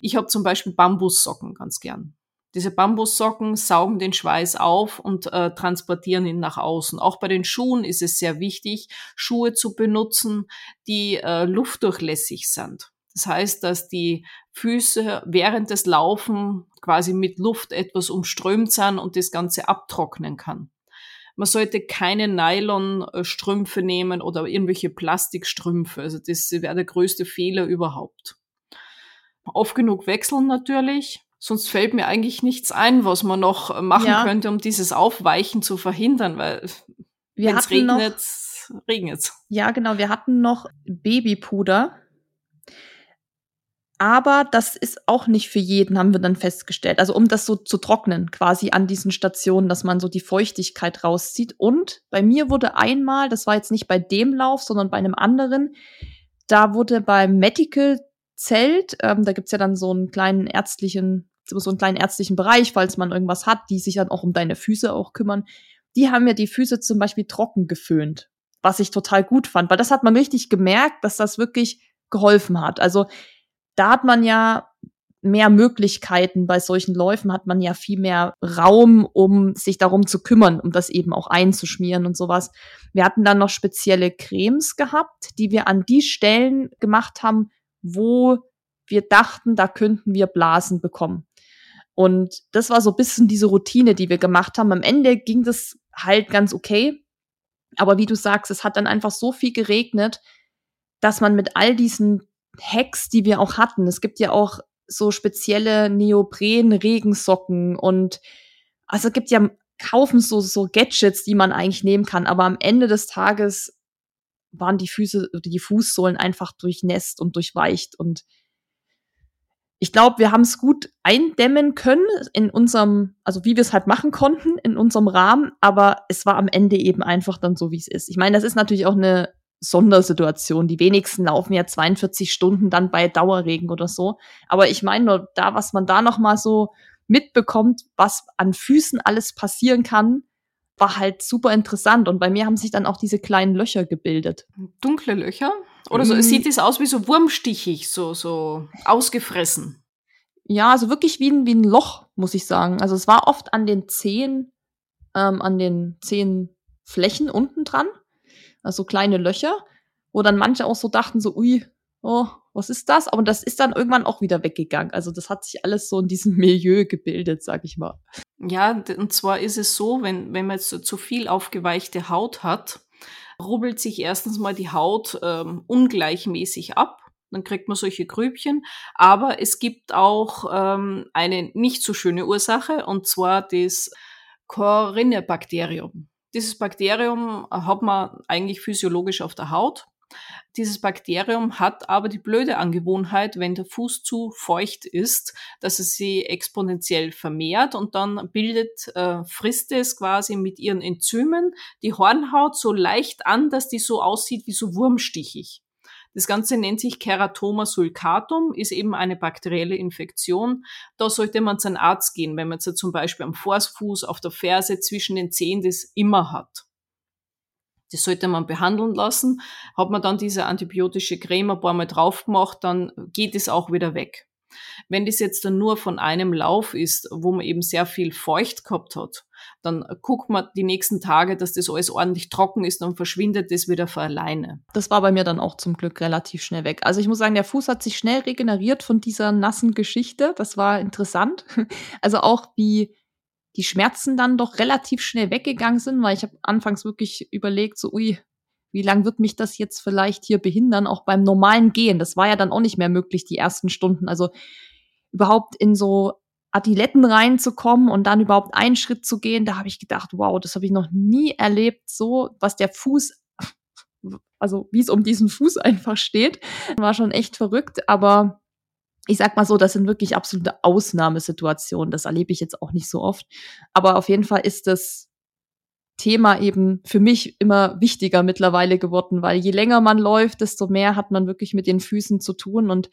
Ich habe zum Beispiel Bambussocken ganz gern. Diese Bambussocken saugen den Schweiß auf und äh, transportieren ihn nach außen. Auch bei den Schuhen ist es sehr wichtig, Schuhe zu benutzen, die äh, luftdurchlässig sind. Das heißt, dass die Füße während des Laufen quasi mit Luft etwas umströmt sind und das Ganze abtrocknen kann. Man sollte keine Nylonstrümpfe nehmen oder irgendwelche Plastikstrümpfe. Also das wäre der größte Fehler überhaupt. Oft genug wechseln natürlich. Sonst fällt mir eigentlich nichts ein, was man noch machen ja. könnte, um dieses Aufweichen zu verhindern, weil wenn es regnet, regnet
Ja, genau. Wir hatten noch Babypuder aber das ist auch nicht für jeden, haben wir dann festgestellt. Also um das so zu trocknen, quasi an diesen Stationen, dass man so die Feuchtigkeit rauszieht. Und bei mir wurde einmal, das war jetzt nicht bei dem Lauf, sondern bei einem anderen, da wurde beim Medical Zelt, ähm, da gibt's ja dann so einen kleinen ärztlichen, so einen kleinen ärztlichen Bereich, falls man irgendwas hat, die sich dann auch um deine Füße auch kümmern. Die haben mir die Füße zum Beispiel trocken geföhnt, was ich total gut fand, weil das hat man richtig gemerkt, dass das wirklich geholfen hat. Also da hat man ja mehr Möglichkeiten bei solchen Läufen, hat man ja viel mehr Raum, um sich darum zu kümmern, um das eben auch einzuschmieren und sowas. Wir hatten dann noch spezielle Cremes gehabt, die wir an die Stellen gemacht haben, wo wir dachten, da könnten wir Blasen bekommen. Und das war so ein bisschen diese Routine, die wir gemacht haben. Am Ende ging das halt ganz okay. Aber wie du sagst, es hat dann einfach so viel geregnet, dass man mit all diesen Hacks, die wir auch hatten. Es gibt ja auch so spezielle Neopren-Regensocken und also es gibt ja kaufen so, so Gadgets, die man eigentlich nehmen kann, aber am Ende des Tages waren die Füße, die Fußsohlen einfach durchnässt und durchweicht und ich glaube, wir haben es gut eindämmen können in unserem, also wie wir es halt machen konnten in unserem Rahmen, aber es war am Ende eben einfach dann so, wie es ist. Ich meine, das ist natürlich auch eine Sondersituation. Die wenigsten laufen ja 42 Stunden dann bei Dauerregen oder so. Aber ich meine nur da, was man da noch mal so mitbekommt, was an Füßen alles passieren kann, war halt super interessant. Und bei mir haben sich dann auch diese kleinen Löcher gebildet.
Dunkle Löcher? Oder so, mm. sieht es aus wie so wurmstichig, so, so ausgefressen?
Ja, also wirklich wie ein, wie ein Loch, muss ich sagen. Also es war oft an den Zehen, ähm, an den Zehenflächen unten dran also kleine Löcher, wo dann manche auch so dachten, so, ui, oh, was ist das? Aber das ist dann irgendwann auch wieder weggegangen. Also das hat sich alles so in diesem Milieu gebildet, sag ich mal.
Ja, und zwar ist es so, wenn, wenn man jetzt zu viel aufgeweichte Haut hat, rubbelt sich erstens mal die Haut ähm, ungleichmäßig ab. Dann kriegt man solche Grübchen. Aber es gibt auch ähm, eine nicht so schöne Ursache, und zwar das Corinne-Bakterium. Dieses Bakterium hat man eigentlich physiologisch auf der Haut. Dieses Bakterium hat aber die blöde Angewohnheit, wenn der Fuß zu feucht ist, dass es sie exponentiell vermehrt und dann bildet, äh, frisst es quasi mit ihren Enzymen die Hornhaut so leicht an, dass die so aussieht wie so wurmstichig. Das Ganze nennt sich Keratoma sulcatum, ist eben eine bakterielle Infektion. Da sollte man zu einem Arzt gehen, wenn man jetzt zum Beispiel am Vorfuß, auf der Ferse, zwischen den Zehen das immer hat. Das sollte man behandeln lassen. Hat man dann diese antibiotische Creme ein paar Mal drauf gemacht, dann geht es auch wieder weg. Wenn das jetzt dann nur von einem Lauf ist, wo man eben sehr viel feucht gehabt hat, dann guckt man die nächsten Tage, dass das alles ordentlich trocken ist, dann verschwindet das wieder von alleine.
Das war bei mir dann auch zum Glück relativ schnell weg. Also ich muss sagen, der Fuß hat sich schnell regeneriert von dieser nassen Geschichte. Das war interessant. Also auch wie die Schmerzen dann doch relativ schnell weggegangen sind, weil ich habe anfangs wirklich überlegt, so, ui, wie lang wird mich das jetzt vielleicht hier behindern, auch beim normalen Gehen. Das war ja dann auch nicht mehr möglich, die ersten Stunden. Also überhaupt in so Adiletten reinzukommen und dann überhaupt einen Schritt zu gehen, da habe ich gedacht, wow, das habe ich noch nie erlebt, so was der Fuß, also wie es um diesen Fuß einfach steht, war schon echt verrückt, aber ich sag mal so, das sind wirklich absolute Ausnahmesituationen. Das erlebe ich jetzt auch nicht so oft. Aber auf jeden Fall ist das Thema eben für mich immer wichtiger mittlerweile geworden, weil je länger man läuft, desto mehr hat man wirklich mit den Füßen zu tun. Und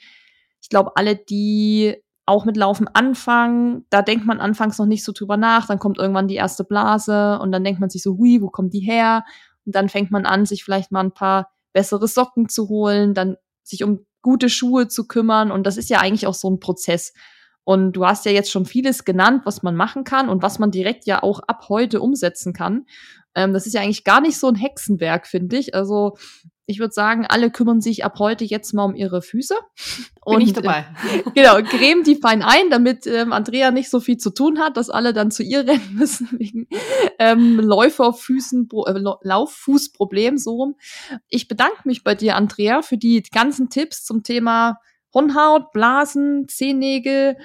ich glaube, alle, die auch mit Laufen anfangen, da denkt man anfangs noch nicht so drüber nach, dann kommt irgendwann die erste Blase und dann denkt man sich so, hui, wo kommt die her? Und dann fängt man an, sich vielleicht mal ein paar bessere Socken zu holen, dann sich um gute Schuhe zu kümmern. Und das ist ja eigentlich auch so ein Prozess. Und du hast ja jetzt schon vieles genannt, was man machen kann und was man direkt ja auch ab heute umsetzen kann. Ähm, das ist ja eigentlich gar nicht so ein Hexenwerk, finde ich. Also ich würde sagen, alle kümmern sich ab heute jetzt mal um ihre Füße.
Bin und, ich dabei.
Äh, genau, cremen die fein ein, damit ähm, Andrea nicht so viel zu tun hat, dass alle dann zu ihr rennen müssen wegen ähm, Läuferfüßen, äh, Lauffußproblem, so rum. Ich bedanke mich bei dir, Andrea, für die ganzen Tipps zum Thema Hornhaut, Blasen, Zehennägel,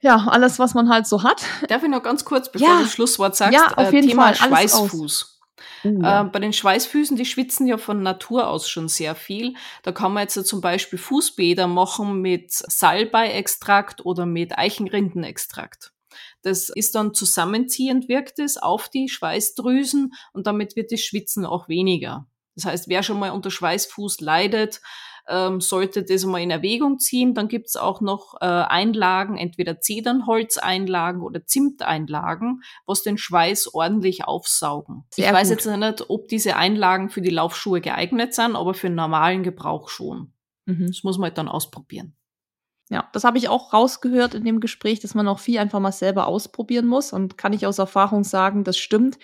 ja, alles, was man halt so hat.
Darf ich noch ganz kurz, bevor ja. du das Schlusswort sagst,
ja, auf jeden
äh, Thema
Fall,
Schweißfuß. Uh, ja. äh, bei den Schweißfüßen, die schwitzen ja von Natur aus schon sehr viel. Da kann man jetzt zum Beispiel Fußbäder machen mit Salbei-Extrakt oder mit Eichenrindenextrakt. Das ist dann zusammenziehend, wirkt es auf die Schweißdrüsen und damit wird das Schwitzen auch weniger. Das heißt, wer schon mal unter Schweißfuß leidet, ähm, sollte das mal in Erwägung ziehen. Dann gibt's auch noch äh, Einlagen, entweder Zedernholzeinlagen oder Zimteinlagen, was den Schweiß ordentlich aufsaugen. Sehr ich weiß gut. jetzt nicht, ob diese Einlagen für die Laufschuhe geeignet sind, aber für den normalen Gebrauch schon. Mhm. Das muss man halt dann ausprobieren.
Ja, das habe ich auch rausgehört in dem Gespräch, dass man auch viel einfach mal selber ausprobieren muss. Und kann ich aus Erfahrung sagen, das stimmt.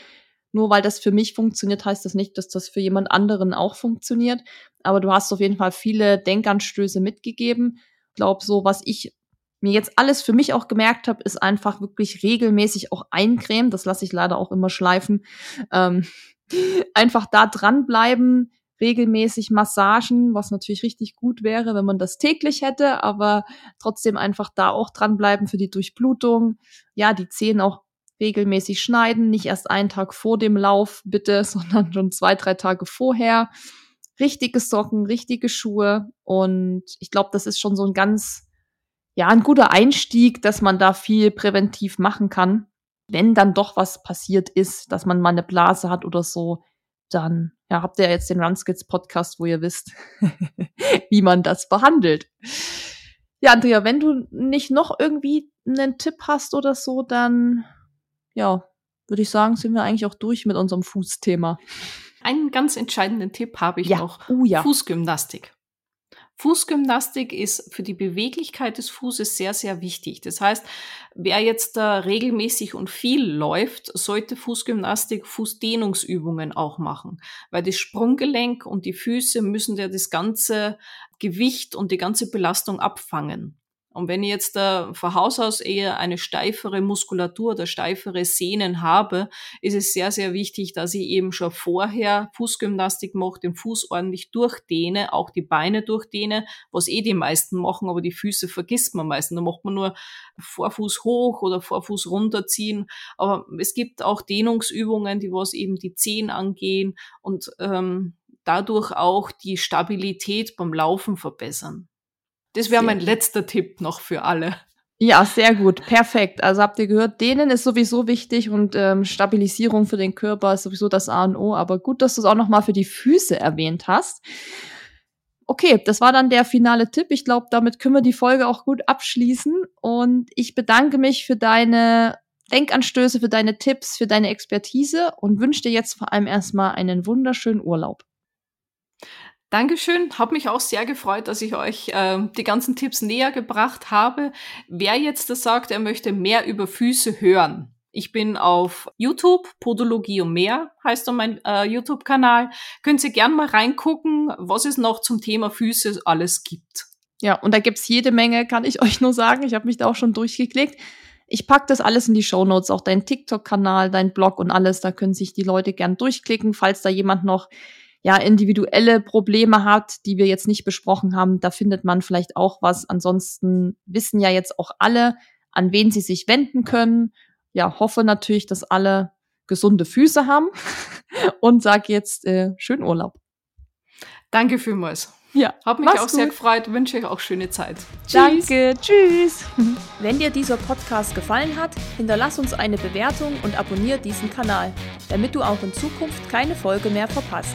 Nur weil das für mich funktioniert, heißt das nicht, dass das für jemand anderen auch funktioniert. Aber du hast auf jeden Fall viele Denkanstöße mitgegeben. Ich glaube, so was ich mir jetzt alles für mich auch gemerkt habe, ist einfach wirklich regelmäßig auch eincremen. Das lasse ich leider auch immer schleifen. Ähm, einfach da dranbleiben, regelmäßig Massagen, was natürlich richtig gut wäre, wenn man das täglich hätte, aber trotzdem einfach da auch dranbleiben für die Durchblutung. Ja, die Zehen auch regelmäßig schneiden, nicht erst einen Tag vor dem Lauf, bitte, sondern schon zwei, drei Tage vorher. Richtige Socken, richtige Schuhe. Und ich glaube, das ist schon so ein ganz, ja, ein guter Einstieg, dass man da viel präventiv machen kann. Wenn dann doch was passiert ist, dass man mal eine Blase hat oder so, dann ja, habt ihr jetzt den Runskits Podcast, wo ihr wisst, wie man das behandelt. Ja, Andrea, wenn du nicht noch irgendwie einen Tipp hast oder so, dann ja, würde ich sagen, sind wir eigentlich auch durch mit unserem Fußthema.
Einen ganz entscheidenden Tipp habe ich
ja.
noch.
Uh, ja.
Fußgymnastik. Fußgymnastik ist für die Beweglichkeit des Fußes sehr, sehr wichtig. Das heißt, wer jetzt da regelmäßig und viel läuft, sollte Fußgymnastik, Fußdehnungsübungen auch machen, weil das Sprunggelenk und die Füße müssen ja das ganze Gewicht und die ganze Belastung abfangen. Und wenn ich jetzt äh, von Haus aus eher eine steifere Muskulatur oder steifere Sehnen habe, ist es sehr, sehr wichtig, dass ich eben schon vorher Fußgymnastik mache, den Fuß ordentlich durchdehne, auch die Beine durchdehne, was eh die meisten machen, aber die Füße vergisst man meistens. Da macht man nur Vorfuß hoch oder Vorfuß runterziehen. Aber es gibt auch Dehnungsübungen, die was eben die Zehen angehen und ähm, dadurch auch die Stabilität beim Laufen verbessern. Das wäre mein letzter Tipp noch für alle.
Ja, sehr gut. Perfekt. Also habt ihr gehört, denen ist sowieso wichtig und ähm, Stabilisierung für den Körper ist sowieso das A und O. Aber gut, dass du es auch noch mal für die Füße erwähnt hast. Okay, das war dann der finale Tipp. Ich glaube, damit können wir die Folge auch gut abschließen. Und ich bedanke mich für deine Denkanstöße, für deine Tipps, für deine Expertise und wünsche dir jetzt vor allem erstmal einen wunderschönen Urlaub.
Dankeschön. Hab mich auch sehr gefreut, dass ich euch äh, die ganzen Tipps näher gebracht habe. Wer jetzt das sagt, er möchte mehr über Füße hören. Ich bin auf YouTube, Podologie und mehr heißt dann mein äh, YouTube-Kanal. Könnt ihr gerne mal reingucken, was es noch zum Thema Füße alles gibt.
Ja, und da gibt's jede Menge, kann ich euch nur sagen. Ich habe mich da auch schon durchgeklickt. Ich pack das alles in die Show Notes, auch dein TikTok-Kanal, dein Blog und alles. Da können sich die Leute gern durchklicken, falls da jemand noch ja, individuelle Probleme hat, die wir jetzt nicht besprochen haben, da findet man vielleicht auch was. Ansonsten wissen ja jetzt auch alle, an wen sie sich wenden können. Ja, hoffe natürlich, dass alle gesunde Füße haben und sag jetzt äh, schönen Urlaub.
Danke vielmals.
Ja,
hab mich auch gut. sehr gefreut. Wünsche euch auch schöne Zeit.
Tschüss. Danke, tschüss. Wenn dir dieser Podcast gefallen hat, hinterlass uns eine Bewertung und abonniere diesen Kanal, damit du auch in Zukunft keine Folge mehr verpasst.